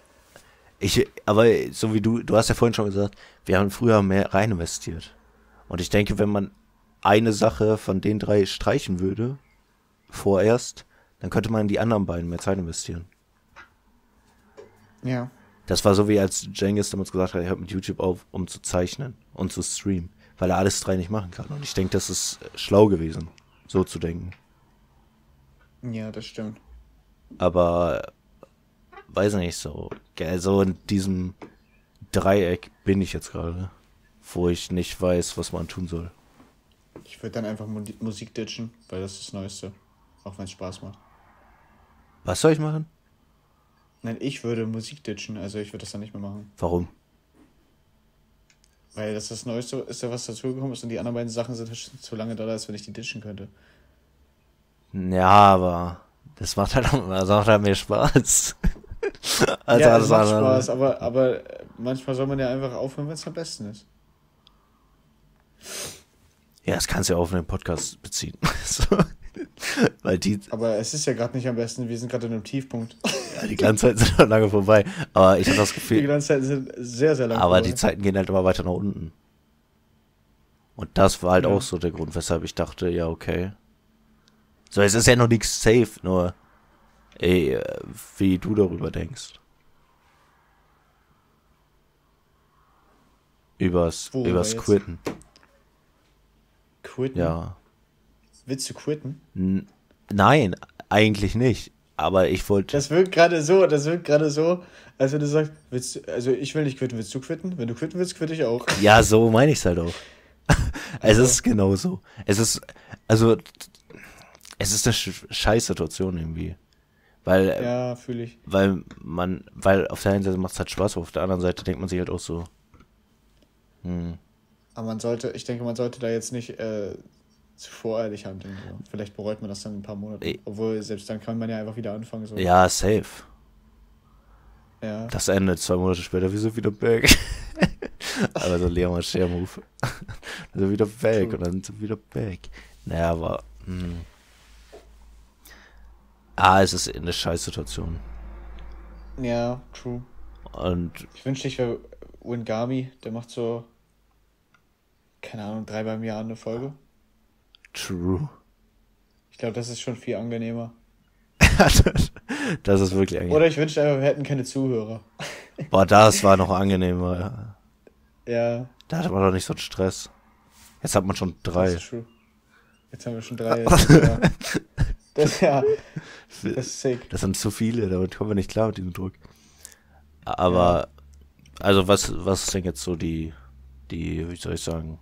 Speaker 1: ich, aber so wie du, du hast ja vorhin schon gesagt, wir haben früher mehr rein investiert. Und ich denke, wenn man eine Sache von den drei streichen würde, vorerst, dann könnte man in die anderen beiden mehr Zeit investieren.
Speaker 2: Ja.
Speaker 1: Das war so wie als Jengis damals gesagt hat, er hört mit YouTube auf, um zu zeichnen und zu streamen, weil er alles drei nicht machen kann. Und ich denke, das ist schlau gewesen, so zu denken.
Speaker 2: Ja, das stimmt.
Speaker 1: Aber weiß nicht so. So in diesem Dreieck bin ich jetzt gerade, wo ich nicht weiß, was man tun soll.
Speaker 2: Ich würde dann einfach Musik ditchen, weil das ist das Neueste. Auch wenn es Spaß macht.
Speaker 1: Was soll ich machen?
Speaker 2: Nein, ich würde Musik ditchen, also ich würde das dann nicht mehr machen.
Speaker 1: Warum?
Speaker 2: Weil das das Neueste ist, ja was dazugekommen ist und die anderen beiden Sachen sind zu lange da, als wenn ich die ditchen könnte.
Speaker 1: Ja, aber das macht halt, das macht halt mehr Spaß. [laughs]
Speaker 2: also ja, alles macht Spaß, aber, aber manchmal soll man ja einfach aufhören, wenn es am besten ist.
Speaker 1: Ja, das kannst du ja auf einen Podcast beziehen. [laughs] Weil die,
Speaker 2: aber es ist ja gerade nicht am besten, wir sind gerade in einem Tiefpunkt.
Speaker 1: Ja, die Glanzzeiten sind noch lange vorbei. Aber ich habe das Gefühl.
Speaker 2: Die Glanzzeiten sind sehr, sehr lange
Speaker 1: Aber vorbei. die Zeiten gehen halt immer weiter nach unten. Und das war halt
Speaker 2: Ja.
Speaker 1: auch so der Grund, weshalb ich dachte, ja, okay. So, es ist ja noch nichts safe, nur, ey, äh, wie du darüber denkst. Übers,
Speaker 2: Worüber
Speaker 1: übers
Speaker 2: jetzt?
Speaker 1: Quitten.
Speaker 2: Quitten?
Speaker 1: Ja.
Speaker 2: Willst du quitten?
Speaker 1: N nein, eigentlich nicht. Aber ich wollte.
Speaker 2: Das wirkt gerade so, das wirkt gerade so, als wenn du sagst, willst du, also ich will nicht quitten, willst du quitten? Wenn du quitten willst, quitte ich auch.
Speaker 1: Ja, so meine ich es halt auch. [laughs] es ist genau so. Es ist, also, es ist eine Sch Scheißsituation irgendwie. Weil, äh,
Speaker 2: Ja, fühle ich.
Speaker 1: weil man, weil auf der einen Seite macht es halt Spaß, aber auf der anderen Seite denkt man sich halt auch so, hm,
Speaker 2: Aber man sollte, ich denke, man sollte da jetzt nicht äh, zu voreilig handeln. So. Vielleicht bereut man das dann in ein paar Monaten.
Speaker 1: Ey.
Speaker 2: Obwohl, selbst dann kann man ja einfach wieder anfangen. So.
Speaker 1: ja, safe.
Speaker 2: ja.
Speaker 1: Das endet zwei Monate später, wir sind wieder back. [laughs] aber so Leon Share Move. [laughs] wir sind wieder back
Speaker 2: True.
Speaker 1: und dann sind wir wieder back. Naja, aber, hm. Ah, es ist eine Scheißsituation.
Speaker 2: Ja, true.
Speaker 1: Und
Speaker 2: Ich wünschte, ich wäre Wingami, der macht so, keine Ahnung, dreimal im Jahr eine Folge.
Speaker 1: true.
Speaker 2: Ich glaube, das ist schon viel angenehmer. [laughs]
Speaker 1: das ist wirklich angenehm.
Speaker 2: Oder ich wünschte einfach, wir hätten keine Zuhörer. [laughs]
Speaker 1: Boah, das war noch angenehmer.
Speaker 2: Ja,
Speaker 1: Da hatte man doch nicht so einen Stress. Jetzt hat man schon
Speaker 2: das
Speaker 1: drei.
Speaker 2: ist true. Jetzt haben wir schon drei. [laughs] Das, ist ja, das, ja, das ist sick.
Speaker 1: Das sind zu viele, damit kommen wir nicht klar mit diesem Druck. Aber, also was, was ist denn jetzt so die, die, wie soll ich sagen?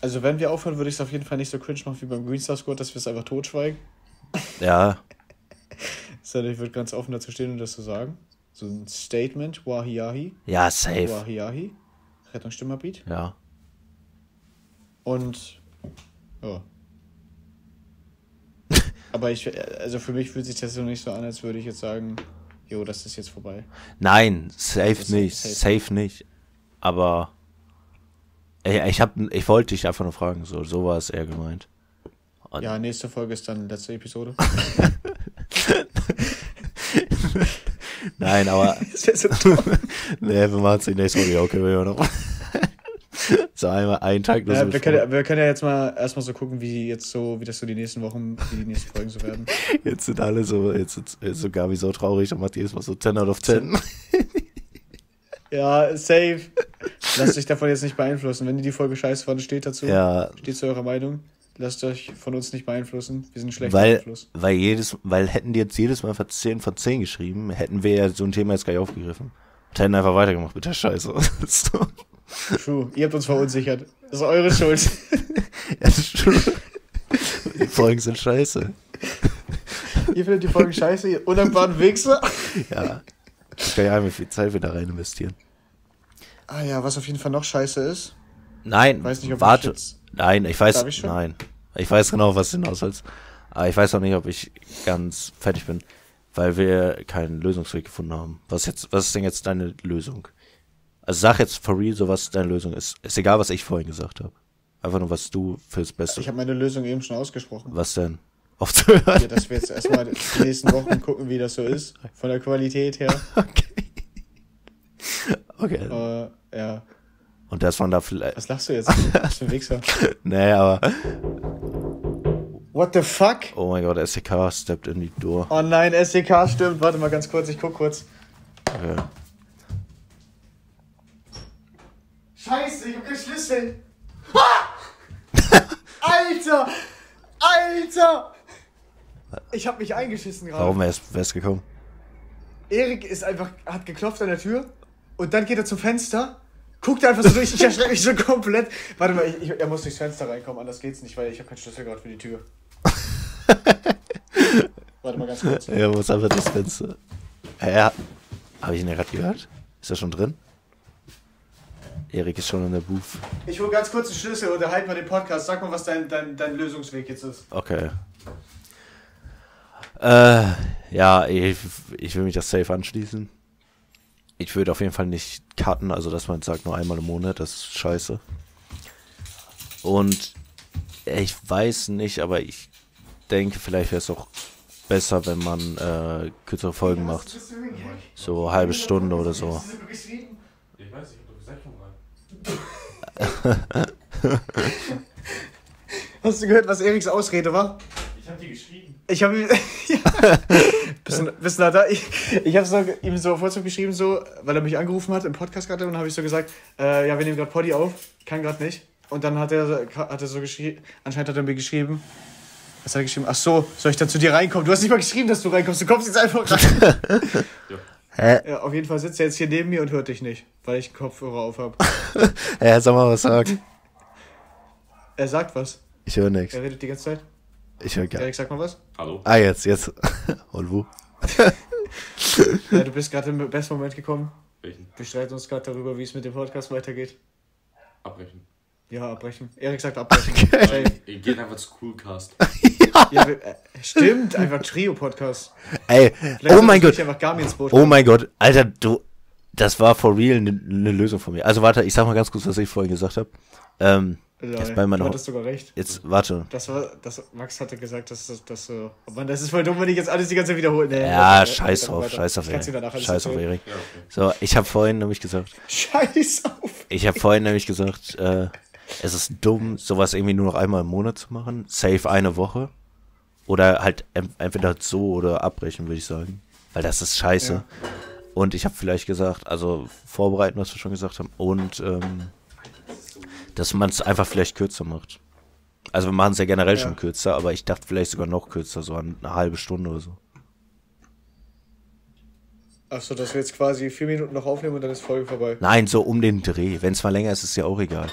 Speaker 2: Also wenn wir aufhören, würde ich es auf jeden Fall nicht so cringe machen wie beim Greenstar Squad, dass wir es einfach totschweigen.
Speaker 1: Ja, [laughs]
Speaker 2: Sondern ich würde ganz offen dazu stehen und das zu sagen. So ein Statement, Wahiyahi.
Speaker 1: ja, safe.
Speaker 2: Wahiyahi. Rettungsstimmerbeat.
Speaker 1: Ja.
Speaker 2: Und ja. [laughs] Aber ich, also für mich fühlt sich das so nicht so an, als würde ich jetzt sagen, jo, das ist jetzt vorbei.
Speaker 1: Nein, safe nicht,
Speaker 2: safe.
Speaker 1: safe nicht. Aber, ich, hab, ich wollte dich einfach nur fragen, so, so war es eher gemeint. Und-
Speaker 2: Ja, nächste Folge ist dann letzte Episode. [laughs]
Speaker 1: Nein, aber, [laughs]
Speaker 2: Das wäre so dumm.
Speaker 1: nee, wir machen es die nächste ja, okay, wir noch. [laughs] so einmal einen Tag nur so
Speaker 2: Ja, wir, können, wir können ja jetzt mal erstmal so gucken, wie jetzt so, wie das so die nächsten Wochen, wie die nächsten Folgen so werden.
Speaker 1: Jetzt sind alle so, jetzt ist, ist so Gabi so traurig und macht jedes Mal so 10 out of 10.
Speaker 2: Ja, safe. [laughs] Lasst euch davon jetzt nicht beeinflussen. Wenn ihr die Folge scheiße fand, steht dazu.
Speaker 1: Ja,
Speaker 2: Steht zu eurer Meinung. Lasst euch von uns nicht beeinflussen. Wir sind schlecht
Speaker 1: weil,
Speaker 2: Einfluss.
Speaker 1: weil jedes, weil hätten die jetzt jedes Mal für 10 von 10 geschrieben, hätten wir ja so ein Thema jetzt gar nicht aufgegriffen. Und hätten einfach weitergemacht mit der Scheiße. [laughs] so.
Speaker 2: True. Ihr habt uns verunsichert. Das ist eure Schuld. [laughs]
Speaker 1: Ja, das ist schon. Die Folgen sind scheiße.
Speaker 2: ihr findet die Folgen scheiße, ihr undankbaren Wichser.
Speaker 1: Ja. Ich kann ja einmal viel Zeit wieder rein investieren.
Speaker 2: Ah ja, was auf jeden Fall noch scheiße ist.
Speaker 1: Nein,
Speaker 2: weiß nicht, ob
Speaker 1: warte.
Speaker 2: ich.
Speaker 1: Nein, ich weiß.
Speaker 2: Ich?
Speaker 1: Nein. Ich weiß genau, was du hinaus willst. Aber ich weiß auch nicht, ob ich ganz fertig bin, weil wir keinen Lösungsweg gefunden haben. Was jetzt, was ist denn jetzt deine Lösung? Also sag jetzt for real, so was deine Lösung ist. Ist egal, was ich vorhin gesagt habe. Einfach nur, was du fürs Beste.
Speaker 2: Ich habe meine Lösung eben schon ausgesprochen.
Speaker 1: was denn? Aufzuhören?
Speaker 2: Ja, dass wir jetzt erstmal die nächsten Wochen gucken, wie das so ist. Von der Qualität her. [laughs]
Speaker 1: Okay. Okay.
Speaker 2: Äh, ja.
Speaker 1: Und dass man da vielleicht.
Speaker 2: Was lachst du jetzt? Was für ein Wichser. [laughs]
Speaker 1: Nee, aber.
Speaker 2: What the fuck?
Speaker 1: Oh mein Gott, SDK stepped in die Door.
Speaker 2: Oh nein, SDK stimmt. Warte mal ganz kurz, ich guck kurz.
Speaker 1: Okay.
Speaker 2: Scheiße, ich hab keinen Schlüssel. Ah! [laughs] Alter! Alter! Ich hab mich eingeschissen gerade.
Speaker 1: Warum wär's, wär's gekommen?
Speaker 2: Erik ist einfach, hat geklopft an der Tür und dann geht er zum Fenster, guckt einfach so durch, ich erschrecke mich so komplett. Warte mal, ich, ich, er muss durchs Fenster reinkommen, anders geht's nicht, weil ich habe keinen Schlüssel gerade für die Tür. [laughs] Warte mal ganz kurz.
Speaker 1: Er muss einfach das Fenster. Ja. Habe ich ihn ja gerade gehört? Ist er schon drin? Erik ist schon in der Booth.
Speaker 2: Ich hol ganz kurz den Schlüssel und erhalte mal den Podcast. Sag mal, was dein, dein, dein Lösungsweg jetzt ist.
Speaker 1: Okay. Äh, ja, ich, ich will mich das safe anschließen. Ich würde auf jeden Fall nicht cutten, also dass man sagt nur einmal im Monat, das ist scheiße. Und ich weiß nicht, aber ich denke, vielleicht wäre es auch besser, wenn man äh, kürzere Folgen macht. So halbe Stunde oder so.
Speaker 3: Ich weiß, ich hab doch gesagt.
Speaker 2: Hast du gehört, was Eriks Ausrede war?
Speaker 3: Ich hab dir geschrieben.
Speaker 2: Ich habe ihm. [laughs] ja. bisschen, bisschen lauter. Ich, ich habe so, ihm so auf WhatsApp geschrieben, so, weil er mich angerufen hat im Podcast gerade und dann habe ich so gesagt, äh, ja, wir nehmen gerade Poddy auf, kann gerade nicht. Und dann hat er, hat er so geschrieben, anscheinend hat er mir geschrieben, was hat er geschrieben? Ach so, soll ich dann zu dir reinkommen? Du hast nicht mal geschrieben, dass du reinkommst, du kommst jetzt einfach rein. [laughs]
Speaker 1: Hä?
Speaker 2: ja, auf jeden Fall sitzt er jetzt hier neben mir und hört dich nicht, weil ich einen Kopfhörer auf habe.
Speaker 1: Hä, [laughs] sag mal, was sagt.
Speaker 2: Er sagt was.
Speaker 1: Ich höre nichts.
Speaker 2: Er redet die ganze Zeit.
Speaker 1: Ich höre gar
Speaker 2: Erik, sag mal was.
Speaker 3: Hallo?
Speaker 1: Ah, jetzt, jetzt. [laughs] Und wo? [laughs]
Speaker 2: Ja, du bist gerade im besten Moment gekommen.
Speaker 3: Welchen?
Speaker 2: Wir streiten uns gerade darüber, wie es mit dem Podcast weitergeht.
Speaker 3: Abbrechen.
Speaker 2: Ja, abbrechen. Erik sagt abbrechen. [laughs] Safe.
Speaker 3: ihr geht einfach zu Coolcast.
Speaker 2: Ja, wir, äh, stimmt, einfach Trio-Podcast.
Speaker 1: Ey,
Speaker 2: Vielleicht
Speaker 1: oh mein Gott.
Speaker 2: nicht einfach Garmin ins Boot
Speaker 1: Oh mein Gott. Alter, du. Das war for real eine ne Lösung von mir. Also warte, ich sag mal ganz kurz, was ich vorhin gesagt habe. Ähm,
Speaker 2: Lol,
Speaker 1: jetzt bei meiner
Speaker 2: du hattest sogar recht.
Speaker 1: jetzt, warte.
Speaker 2: Das war, das, Max hatte gesagt, dass das, das so. Oh Mann, das ist voll dumm, wenn ich jetzt alles die ganze Zeit wiederhole. Nee,
Speaker 1: Ja,
Speaker 2: warte,
Speaker 1: scheiß
Speaker 2: warte.
Speaker 1: scheiß auf Erik. Scheiß auf. Erik.
Speaker 3: Ja, okay.
Speaker 1: So, ich habe vorhin nämlich gesagt,
Speaker 2: Scheiß auf.
Speaker 1: ich habe vorhin nämlich gesagt, äh, es ist dumm, sowas irgendwie nur noch einmal im Monat zu machen. Safe eine Woche. Oder halt en- entweder so oder abbrechen, würde ich sagen. Weil das ist scheiße.
Speaker 2: Ja.
Speaker 1: Und ich habe vielleicht gesagt, also vorbereiten, was wir schon gesagt haben. Und ähm, dass man es einfach vielleicht kürzer macht. Also wir machen es ja generell
Speaker 2: Ja.
Speaker 1: schon kürzer, aber ich dachte vielleicht sogar noch kürzer, so eine halbe Stunde oder so.
Speaker 2: Achso, dass wir jetzt quasi vier Minuten noch aufnehmen und dann ist Folge vorbei.
Speaker 1: Nein, so um den Dreh. Wenn es mal länger ist, ist ja auch egal.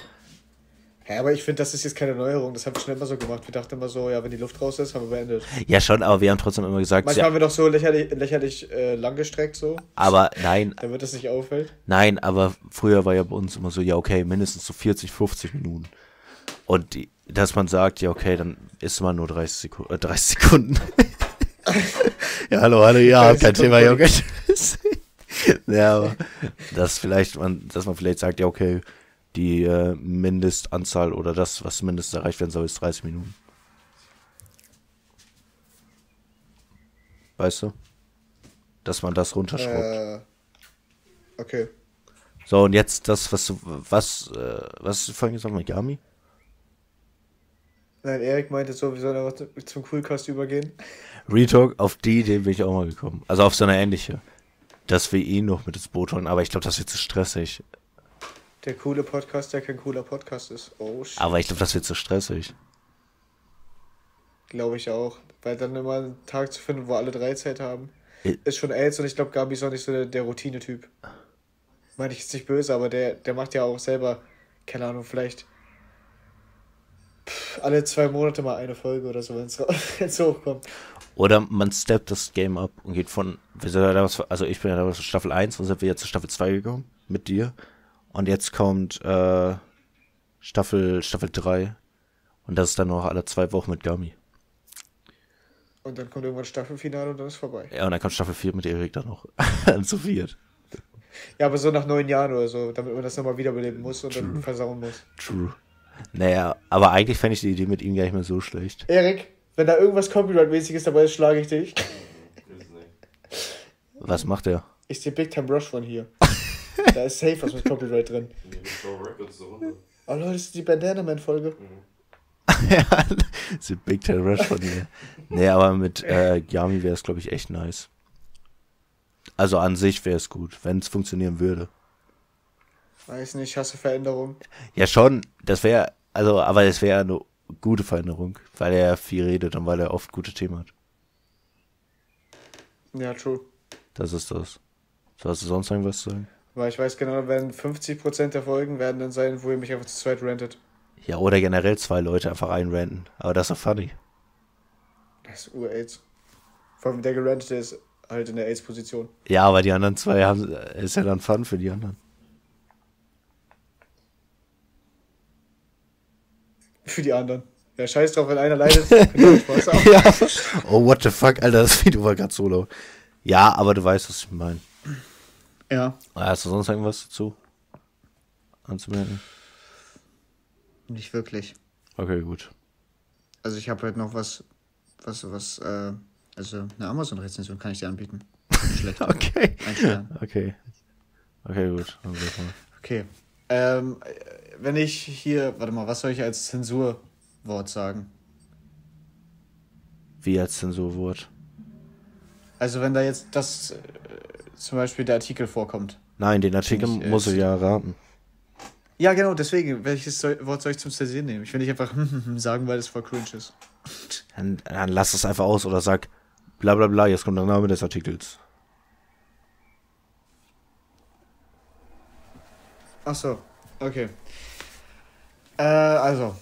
Speaker 2: Ja, aber ich finde, das ist jetzt keine Neuerung. Das haben wir schon immer so gemacht. Wir dachten immer so, ja, wenn die Luft raus ist, haben wir beendet.
Speaker 1: Ja, schon, aber wir haben trotzdem immer gesagt,
Speaker 2: Manchmal
Speaker 1: ja,
Speaker 2: haben wir doch so lächerlich, lächerlich äh, langgestreckt, so,
Speaker 1: aber nein,
Speaker 2: damit es nicht auffällt.
Speaker 1: nein, aber früher war ja bei uns immer so, ja, okay, mindestens so 40, 50 Minuten. Und die, dass man sagt, ja, okay, dann ist man nur 30 Sekunden. Äh, 30 Sekunden. ja, hallo, hallo, ja,
Speaker 2: 30
Speaker 1: kein Thema. Junge. [laughs] ja, aber dass vielleicht man, dass man vielleicht sagt, ja, okay, die äh, Mindestanzahl oder das, was mindestens erreicht werden soll, ist 30 Minuten. Weißt du? Dass man das runterschraubt.
Speaker 2: Äh, okay.
Speaker 1: So, und jetzt das, was du, was, äh, was hast du vorhin gesagt mit Gami?
Speaker 2: Nein, Erik meinte so, wir sollen aber zu- zum Coolcast übergehen.
Speaker 1: Retalk, auf die Idee bin ich auch mal gekommen. Also auf so eine ähnliche. Dass wir ihn noch mit ins Boot holen, aber ich glaube, das wird zu stressig.
Speaker 2: Der coole Podcast, der kein cooler Podcast ist. Oh shit.
Speaker 1: Aber ich glaube, das wird zu stressig.
Speaker 2: Glaube ich auch. Weil dann immer einen Tag zu finden, wo alle drei Zeit haben,
Speaker 1: Äh.
Speaker 2: ist schon AIDS und ich glaube, Gabi ist auch nicht so der, der Routine-Typ. Meine ich jetzt nicht böse, aber der, der macht ja auch selber, keine Ahnung, vielleicht pff, alle zwei Monate mal eine Folge oder so, wenn es [laughs] hochkommt.
Speaker 1: Oder man steppt das Game up und geht von, wir sind ja damals, also ich bin ja damals von Staffel 1 und sind wir jetzt zu Staffel 2 gekommen mit dir. Und jetzt kommt äh, Staffel, Staffel 3. Und das ist dann noch alle zwei Wochen mit Gami.
Speaker 2: Und dann kommt irgendwann Staffelfinale und dann ist vorbei.
Speaker 1: Ja, und dann kommt Staffel 4 mit Erik dann noch. [laughs] zu viert.
Speaker 2: Ja, aber so nach neun Jahren oder so, damit man das nochmal wiederbeleben muss und dann versauen muss.
Speaker 1: True. Naja, aber eigentlich fände ich die Idee mit ihm gar nicht mehr so schlecht.
Speaker 2: Erik, wenn da irgendwas Copyright-mäßiges dabei ist, schlage ich dich.
Speaker 1: Was macht er?
Speaker 2: Ich sehe Big Time Rush von hier. Da ist safe was mit Copyright drin. [laughs] Oh Leute, das ist die Bandana Man-Folge. [laughs]
Speaker 1: ja, das ist Big Ten Rush von mir. Nee, aber mit äh, Yami wäre es, glaube ich, echt nice. Also an sich wäre es gut, wenn es funktionieren würde.
Speaker 2: Weiß nicht, ich hasse Veränderung.
Speaker 1: Ja, schon, das wäre, also, aber es wäre eine gute Veränderung, weil er viel redet und weil er oft gute Themen hat.
Speaker 2: Ja, true.
Speaker 1: Das ist das. So, hast du sonst irgendwas zu sagen?
Speaker 2: Weil ich weiß genau, wenn 50% der Folgen werden dann sein, wo ihr mich einfach zu zweit rentet.
Speaker 1: Ja, oder generell zwei Leute einfach einrenten. Aber das ist doch funny.
Speaker 2: Das ist Ur-AIDS. Vor allem der gerentete ist halt in der AIDS-Position.
Speaker 1: Ja, aber die anderen zwei haben, ist ja dann Fun für die anderen.
Speaker 2: Für die anderen. Ja, scheiß drauf, wenn einer leidet. Spaß haben. [laughs]
Speaker 1: ja. Oh, what the fuck, Alter, das Video war gerade so laut. Ja, aber du weißt, was ich meine.
Speaker 2: Ja.
Speaker 1: Hast du sonst irgendwas dazu? Anzumerken?
Speaker 2: Nicht wirklich.
Speaker 1: Okay, gut.
Speaker 2: Also ich habe halt noch was, was, was, äh, also eine Amazon-Rezension kann ich dir anbieten. Schlecht. [laughs]
Speaker 1: Okay. Okay. Okay, gut.
Speaker 2: Okay. Ähm, wenn ich hier, warte mal, was soll ich als Zensurwort sagen?
Speaker 1: Wie als Zensurwort?
Speaker 2: Also wenn da jetzt das äh, zum Beispiel der Artikel vorkommt.
Speaker 1: Nein, den Artikel
Speaker 2: Ich, äh,
Speaker 1: muss ich ja raten.
Speaker 2: Ja, genau, deswegen, welches Wort soll ich zum Zensieren nehmen? Ich will nicht einfach [laughs] sagen, weil das voll cringe ist.
Speaker 1: Dann, dann lass es einfach aus oder sag bla bla bla, jetzt kommt der Name des Artikels.
Speaker 2: Ach so, okay. Äh, also,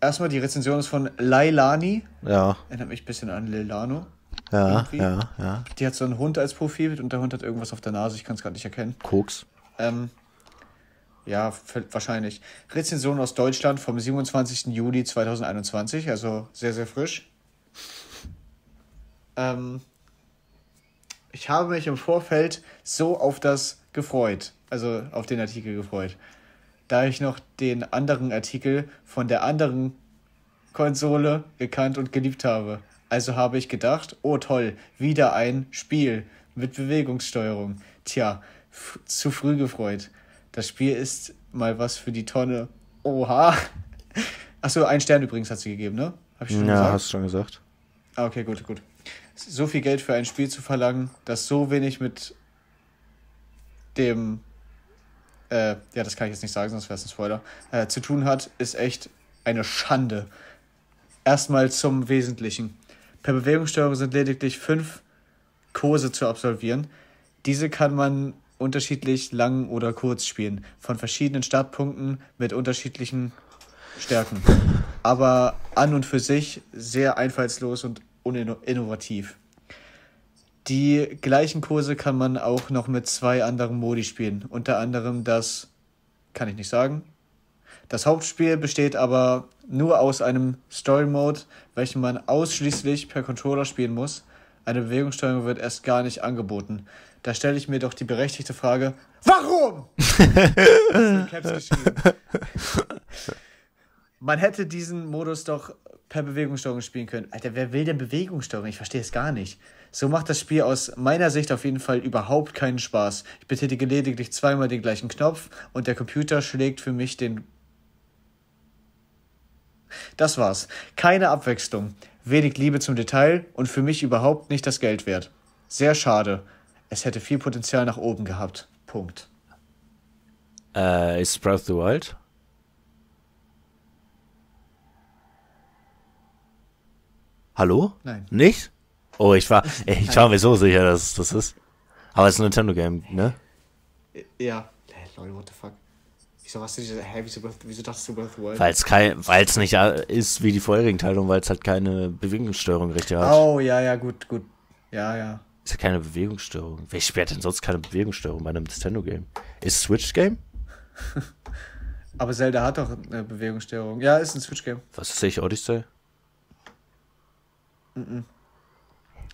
Speaker 2: erstmal die Rezension ist von Lailani.
Speaker 1: Ja,
Speaker 2: Erinnert mich ein bisschen an Lilano.
Speaker 1: Ja,
Speaker 2: Irgendwie?
Speaker 1: ja, ja.
Speaker 2: Die hat so einen Hund als Profilbild und der Hund hat irgendwas auf der Nase, ich kann es gerade nicht erkennen.
Speaker 1: Koks.
Speaker 2: Ähm, ja, wahrscheinlich. Rezension aus Deutschland vom 27. Juli 2021, also sehr, sehr frisch. Ähm, ich habe mich im Vorfeld so auf das gefreut, also auf den Artikel gefreut, da ich noch den anderen Artikel von der anderen Konsole gekannt und geliebt habe. Also habe ich gedacht, oh toll, wieder ein Spiel mit Bewegungssteuerung. Tja, zu früh gefreut. Das Spiel ist mal was für die Tonne. Oha. Achso, ein Stern übrigens hat sie gegeben, ne? Hab ich schon
Speaker 1: Ja,
Speaker 2: gesagt?
Speaker 1: hast du schon gesagt.
Speaker 2: Ah, okay, gut, gut. So viel Geld für ein Spiel zu verlangen, das so wenig mit dem, äh, ja, das kann ich jetzt nicht sagen, sonst wäre es ein Spoiler, äh, zu tun hat, ist echt eine Schande. Erstmal zum Wesentlichen. Per Bewegungssteuerung sind lediglich fünf Kurse zu absolvieren. Diese kann man unterschiedlich lang oder kurz spielen, von verschiedenen Startpunkten mit unterschiedlichen Stärken. Aber an und für sich sehr einfallslos und uninnovativ. Die gleichen Kurse kann man auch noch mit zwei anderen Modi spielen. Unter anderem das, kann ich nicht sagen. Das Hauptspiel besteht aber nur aus einem Story Mode, welchen man ausschließlich per Controller spielen muss. Eine Bewegungssteuerung wird erst gar nicht angeboten. Da stelle ich mir doch die berechtigte Frage, warum? [laughs] Man hätte diesen Modus doch per Bewegungssteuerung spielen können. Alter, wer will denn Bewegungssteuerung? Ich verstehe es gar nicht. So macht das Spiel aus meiner Sicht auf jeden Fall überhaupt keinen Spaß. Ich betätige lediglich zweimal den gleichen Knopf und der Computer schlägt für mich den. Das war's. Keine Abwechslung, wenig Liebe zum Detail und für mich überhaupt nicht das Geld wert. Sehr schade. Es hätte viel Potenzial nach oben gehabt. Punkt.
Speaker 1: Äh, ist Breath of the Wild? Hallo?
Speaker 2: Nein.
Speaker 1: Nicht? Oh, ich war, [laughs] ich war mir so sicher, dass es das ist. Aber es ist ein Nintendo-Game, ne?
Speaker 2: Ja. Hey, Leute, what the fuck? Wieso hast du diese. Hä, wieso, wieso dachtest du Breath of the Wild?
Speaker 1: Weil es kein, weil es nicht äh, ist wie die vorherigen Teile und weil es halt keine Bewegungssteuerung richtig hat.
Speaker 2: Oh, ja, ja, gut, gut. Ja, ja.
Speaker 1: Ist ja keine Bewegungssteuerung. Wer spielt denn sonst keine Bewegungssteuerung bei einem Nintendo-Game? Ist Switch-Game? [laughs]
Speaker 2: Aber Zelda hat doch eine Bewegungssteuerung. Ja, ist ein Switch-Game.
Speaker 1: Was ist ich, Odyssey?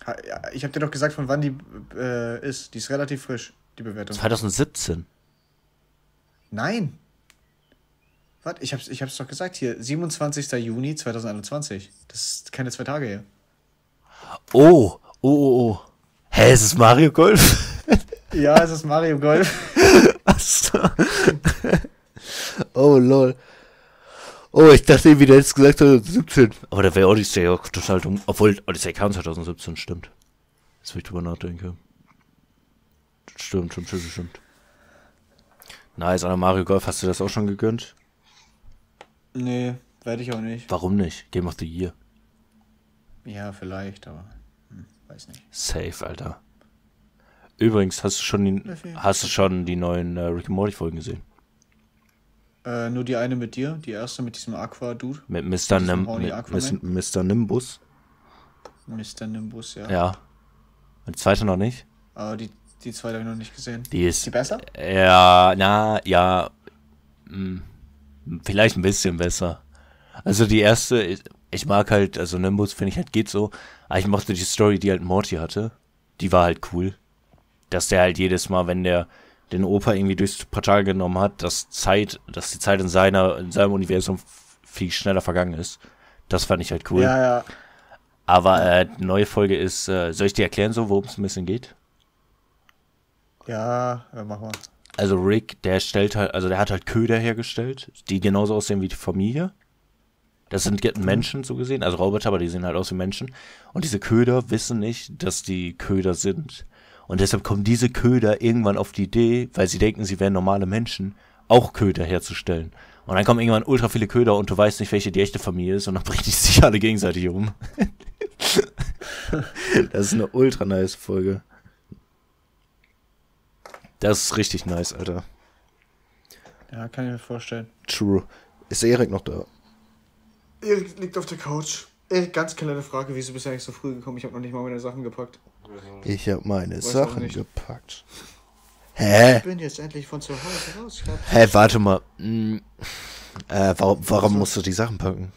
Speaker 2: Ha- ja, Ich habe dir doch gesagt, von wann die äh, ist. Die ist relativ frisch, die Bewertung.
Speaker 1: 2017.
Speaker 2: Nein. Warte, ich hab's, ich hab's doch gesagt hier. 27. Juni 2021. Das ist keine zwei Tage her.
Speaker 1: Oh, oh, oh, oh. Hä, ist es Mario Golf? [laughs]
Speaker 2: Ja, es ist Mario Golf. [laughs]
Speaker 1: Achso. oh, lol. Oh, ich dachte irgendwie, der hätte gesagt 2017. Aber da wäre Odyssey auch total dumm. Obwohl, Odyssey kam 2017, stimmt. Jetzt, wo ich drüber nachdenke. Stimmt, stimmt, stimmt, stimmt. Nice, aber Mario Golf, hast du das auch schon gegönnt?
Speaker 2: Nee, werde ich auch nicht.
Speaker 1: Warum nicht? Game of the Year.
Speaker 2: Ja, vielleicht, aber hm, weiß nicht.
Speaker 1: Safe, Alter. Übrigens, hast du schon die,
Speaker 2: Dafür-
Speaker 1: hast du schon die neuen äh, Rick and Morty Folgen gesehen?
Speaker 2: Äh, nur die eine mit dir, die erste mit diesem Aqua-Dude.
Speaker 1: Mit Mr. Nim mit Mr. Nimbus?
Speaker 2: Mr. Nimbus, ja.
Speaker 1: Ja. Und die zweite noch nicht?
Speaker 2: Aber die, die zweite habe ich noch nicht gesehen.
Speaker 1: Die ist
Speaker 2: Die besser?
Speaker 1: Ja, na, ja. Mh, vielleicht ein bisschen besser. Also die erste, ich, ich mag halt, also Nimbus finde ich halt geht so, aber ich mochte die Story, die halt Morty hatte. Die war halt cool. Dass der halt jedes Mal, wenn der den Opa irgendwie durchs Portal genommen hat, dass Zeit, dass die Zeit in seiner, in seinem Universum viel schneller vergangen ist. Das fand ich halt cool.
Speaker 2: Ja, ja.
Speaker 1: Aber äh, neue Folge ist, äh, soll ich dir erklären so, worum es ein bisschen geht?
Speaker 2: Ja, ja, mach mal.
Speaker 1: Also Rick, der stellt halt, also der hat halt Köder hergestellt, die genauso aussehen wie die Familie. Das sind
Speaker 2: Mhm.
Speaker 1: Menschen so gesehen, also Roboter, aber die sehen halt aus wie Menschen. Und diese Köder wissen nicht, dass die Köder sind. Und deshalb kommen diese Köder irgendwann auf die Idee, weil sie denken, sie wären normale Menschen, auch Köder herzustellen. Und dann kommen irgendwann ultra viele Köder und du weißt nicht, welche die echte Familie ist und dann [laughs] bringen die sich alle gegenseitig um. [laughs] das ist eine ultra nice Folge. Das ist richtig nice, Alter.
Speaker 2: Ja, kann ich mir vorstellen.
Speaker 1: True. Ist Erik noch da?
Speaker 2: Erik liegt auf der Couch. Erik, ganz kleine Frage, wieso bist du eigentlich so früh gekommen? Ich habe noch nicht mal meine Sachen gepackt.
Speaker 1: Ich habe meine
Speaker 2: Weiß
Speaker 1: Sachen gepackt. Hä?
Speaker 2: Ich bin jetzt endlich von zu Hause raus.
Speaker 1: Hä, warte mal. Hm, Äh, warum, warum musst du die Sachen packen?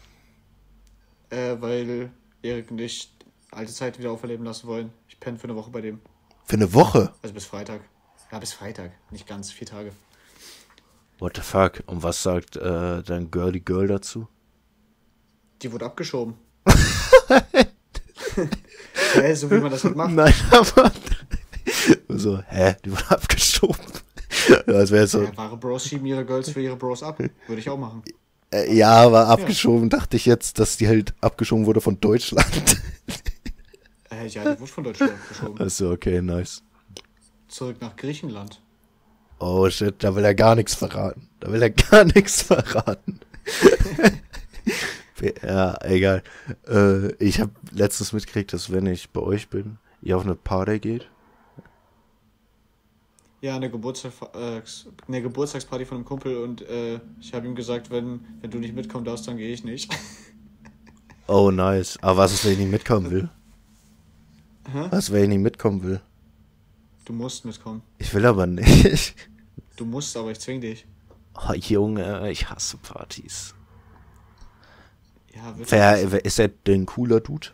Speaker 2: Äh, weil Erik und ich alte Zeiten wieder auferleben lassen wollen. Ich penne für eine Woche bei dem.
Speaker 1: Für eine Woche?
Speaker 2: Also bis Freitag. Ja, bis Freitag. Nicht ganz, vier Tage.
Speaker 1: What the fuck? Und was sagt äh, dein Girly Girl dazu?
Speaker 2: Die wurde abgeschoben. [laughs] Hä, so wie man das halt macht.
Speaker 1: Nein, [laughs] aber. [laughs] so, hä? Die wurde abgeschoben. ja, als wäre so.
Speaker 2: Ja, wahre Bros schieben ihre Girls für ihre Bros ab. Würde ich auch machen.
Speaker 1: Äh, ja, aber abgeschoben dachte ich jetzt, dass die halt abgeschoben wurde von Deutschland.
Speaker 2: Äh, ja, die wurde von Deutschland abgeschoben.
Speaker 1: Achso, okay, nice.
Speaker 2: Zurück nach Griechenland.
Speaker 1: Oh shit, da will er gar nichts verraten. Da will er gar [laughs] nichts verraten. [laughs] ja, egal. Äh, ich habe letztens mitgekriegt, dass wenn ich bei euch bin, ihr auf eine Party geht.
Speaker 2: Ja, eine, Geburtstag, äh, eine Geburtstagsparty von einem Kumpel und äh, ich habe ihm gesagt, wenn, wenn du nicht mitkommen darfst, dann gehe ich nicht.
Speaker 1: Oh, nice. Aber was ist, wenn ich nicht mitkommen will?
Speaker 2: Hä?
Speaker 1: Was, wenn ich nicht mitkommen will?
Speaker 2: Du musst mitkommen.
Speaker 1: Ich will aber nicht.
Speaker 2: Du musst, aber ich zwing dich.
Speaker 1: Oh, Junge, ich hasse Partys.
Speaker 2: Ja, wirklich.
Speaker 1: Wer, wer ist er denn cooler Dude?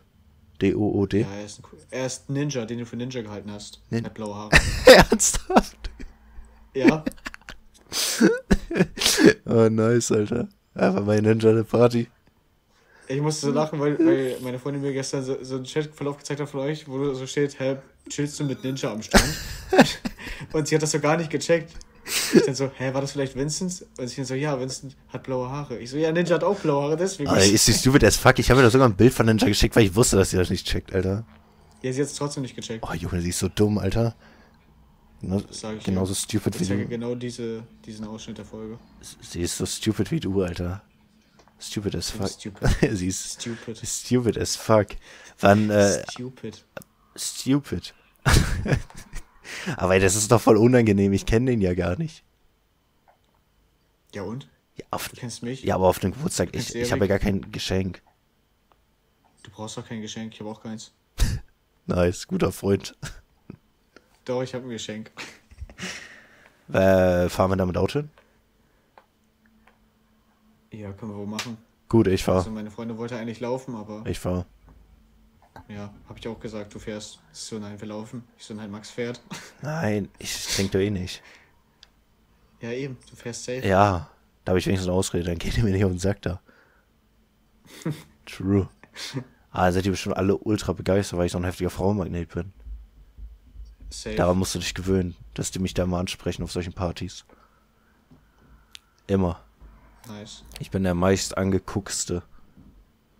Speaker 1: D-O-O-D?
Speaker 2: Ja, er ist, ein, er ist ein Ninja, den du für Ninja gehalten hast.
Speaker 1: Nin-
Speaker 2: Er hat blaue Haare. [laughs]
Speaker 1: Ernsthaft?
Speaker 2: Ja, [laughs]
Speaker 1: Oh, nice, Alter. Einfach bei Ninja eine Party.
Speaker 2: ich musste so lachen, weil, weil meine Freundin mir gestern so, so einen Chatverlauf gezeigt hat von euch, wo so steht, hä, chillst du mit Ninja am Strand? [laughs] und sie hat das so gar nicht gecheckt. Ich dann so, hä, war das vielleicht Vincent? Und sie dann so, ja, Vincent hat blaue Haare. Ich so, ja, Ninja hat auch blaue Haare, deswegen.
Speaker 1: Alter, ist die stupid as fuck. Ich habe mir da sogar ein Bild von Ninja geschickt, weil ich wusste, dass sie das nicht checkt, Alter.
Speaker 2: ja, sie hat es trotzdem nicht gecheckt.
Speaker 1: Oh, Junge, sie ist so dumm, Alter. Genau,
Speaker 2: ich
Speaker 1: genauso
Speaker 2: ja.
Speaker 1: stupid
Speaker 2: Ich
Speaker 1: wie du.
Speaker 2: genau diese, diesen Ausschnitt der Folge.
Speaker 1: Sie ist so stupid wie du, Alter. Stupid as fuck.
Speaker 2: Stupid. [laughs]
Speaker 1: sie ist
Speaker 2: Stupid.
Speaker 1: stupid as fuck. Wann, äh,
Speaker 2: Stupid.
Speaker 1: Stupid. [laughs] Aber das ist doch voll unangenehm. Ich kenne den ja gar nicht.
Speaker 2: Ja und?
Speaker 1: Ja, auf,
Speaker 2: Du kennst mich?
Speaker 1: ja aber auf dem Geburtstag, ich, ich habe ja gar kein Geschenk.
Speaker 2: Du brauchst doch kein Geschenk, ich habe auch keins. [laughs]
Speaker 1: Nice, guter Freund. [laughs]
Speaker 2: Doch, ich habe ein Geschenk.
Speaker 1: Äh, fahren wir damit Auto hin?
Speaker 2: Ja, können wir wohl machen.
Speaker 1: Gut, ich
Speaker 2: Also
Speaker 1: fahr.
Speaker 2: meine Freundin wollte eigentlich laufen, aber
Speaker 1: Ich fahr.
Speaker 2: Ja, habe ich auch gesagt, du fährst. Ich so, nein, wir laufen. Ich so, nein, Max fährt.
Speaker 1: Nein, ich trinke doch eh nicht.
Speaker 2: Ja, eben, du fährst safe.
Speaker 1: Ja, da habe ich wenigstens eine Ausrede, dann geht ihr mir nicht auf den Sack da. [laughs] True. Ah, seid ihr bestimmt alle ultra begeistert, weil ich so ein heftiger Frauenmagnet bin.
Speaker 2: Safe.
Speaker 1: Daran musst du dich gewöhnen, dass die mich da mal ansprechen auf solchen Partys. Immer.
Speaker 2: Nice.
Speaker 1: Ich bin der meist angeguckste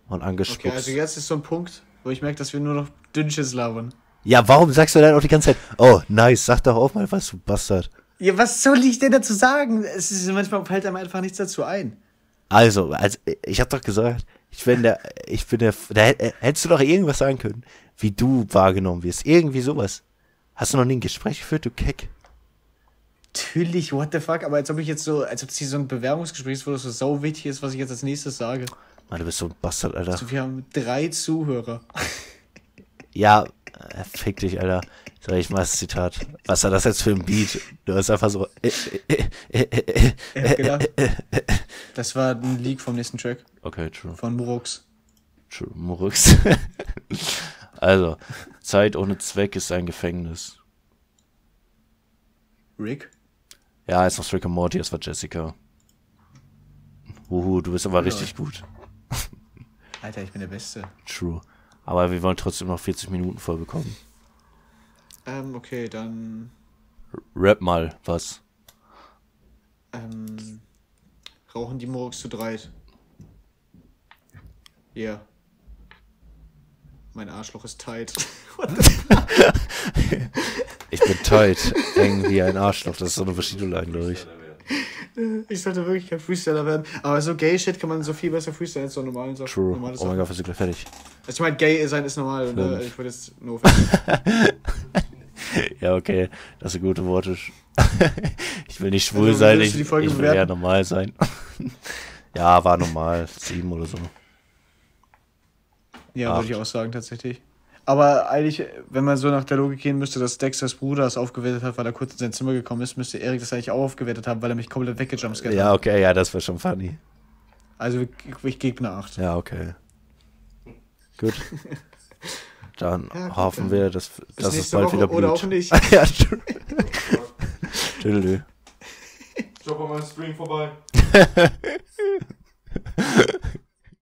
Speaker 1: und
Speaker 2: Okay,
Speaker 1: angespuckst.
Speaker 2: also jetzt ist so ein Punkt, wo ich merke, dass wir nur noch Dünnsches labern.
Speaker 1: ja, warum sagst du dann auch die ganze Zeit, oh, nice, sag doch auch mal was, du Bastard.
Speaker 2: Ja, was soll ich denn dazu sagen? Es ist manchmal fällt einem einfach nichts dazu ein.
Speaker 1: Also, also ich hab doch gesagt, ich bin der, ich bin der, da hätt- hättest du doch irgendwas sagen können, wie du wahrgenommen wirst. Irgendwie sowas. Hast du noch nie ein Gespräch geführt, du Keck?
Speaker 2: Natürlich, what the fuck, aber als ob ich jetzt so, als ob es hier so ein Bewerbungsgespräch ist, wo das so sau wichtig ist, was ich jetzt als nächstes sage.
Speaker 1: Mann, du bist so ein Bastard, Alter.
Speaker 2: Also wir haben drei Zuhörer. [laughs]
Speaker 1: Ja, äh, fick dich, Alter. Sag ich mal das Zitat. Was war das jetzt für ein Beat? Du hast einfach so. Äh, äh, äh, äh, äh.
Speaker 2: Gedacht, das war ein Leak vom nächsten Track
Speaker 1: Okay, true.
Speaker 2: von Murux.
Speaker 1: True. Murux. [laughs] also, Zeit ohne Zweck ist ein Gefängnis.
Speaker 2: Rick?
Speaker 1: Ja, ist noch Rick and Morty, das war Jessica. Uhu, du bist aber
Speaker 2: Ja.
Speaker 1: richtig gut.
Speaker 2: Alter, ich bin der Beste.
Speaker 1: True. Aber wir wollen trotzdem noch 40 Minuten voll bekommen.
Speaker 2: Ähm, okay, dann.
Speaker 1: Rap mal was.
Speaker 2: Ähm, rauchen die morgens zu dreit? Ja. Yeah. Mein Arschloch ist tight. [laughs] [laughs]
Speaker 1: Ich bin tight, eng wie ein Arschloch. Das ist so eine Verschiedenheit, glaube ich.
Speaker 2: Ich sollte wirklich kein Freestyler werden. Aber so Gay-Shit kann man so viel besser freestylen als so normalen Sachen.
Speaker 1: True.
Speaker 2: normale
Speaker 1: Oh
Speaker 2: Sachen.
Speaker 1: mein Gott, wir sind gleich fertig.
Speaker 2: Also ich meine, gay sein ist normal. Ne? Ich wollte jetzt nur. [laughs]
Speaker 1: Ja, okay. Das sind gute Worte. [laughs] Ich will nicht schwul
Speaker 2: Also,
Speaker 1: sein, ich,
Speaker 2: du die Folge
Speaker 1: ich will eher normal sein. [laughs] Ja, war normal. Sieben oder so.
Speaker 2: Ja,
Speaker 1: Acht.
Speaker 2: würde ich auch sagen, tatsächlich. Aber eigentlich, wenn man so nach der Logik gehen müsste, dass Dexters Bruder es aufgewertet hat, weil er kurz in sein Zimmer gekommen ist, müsste Erik das eigentlich auch aufgewertet haben, weil er mich komplett weggejumpscared
Speaker 1: Ja,
Speaker 2: hat.
Speaker 1: okay, ja, das war schon funny.
Speaker 2: Also ich, ich gebe eine 8.
Speaker 1: Ja, okay. Gut. [laughs] Dann
Speaker 2: Ja, gut,
Speaker 1: hoffen wir, dass, dass es bald
Speaker 2: Woche
Speaker 1: wieder blüht.
Speaker 2: oder auch nicht. [laughs]
Speaker 1: ja. Tschüss.
Speaker 3: Schau mal meinen Stream vorbei. [laughs]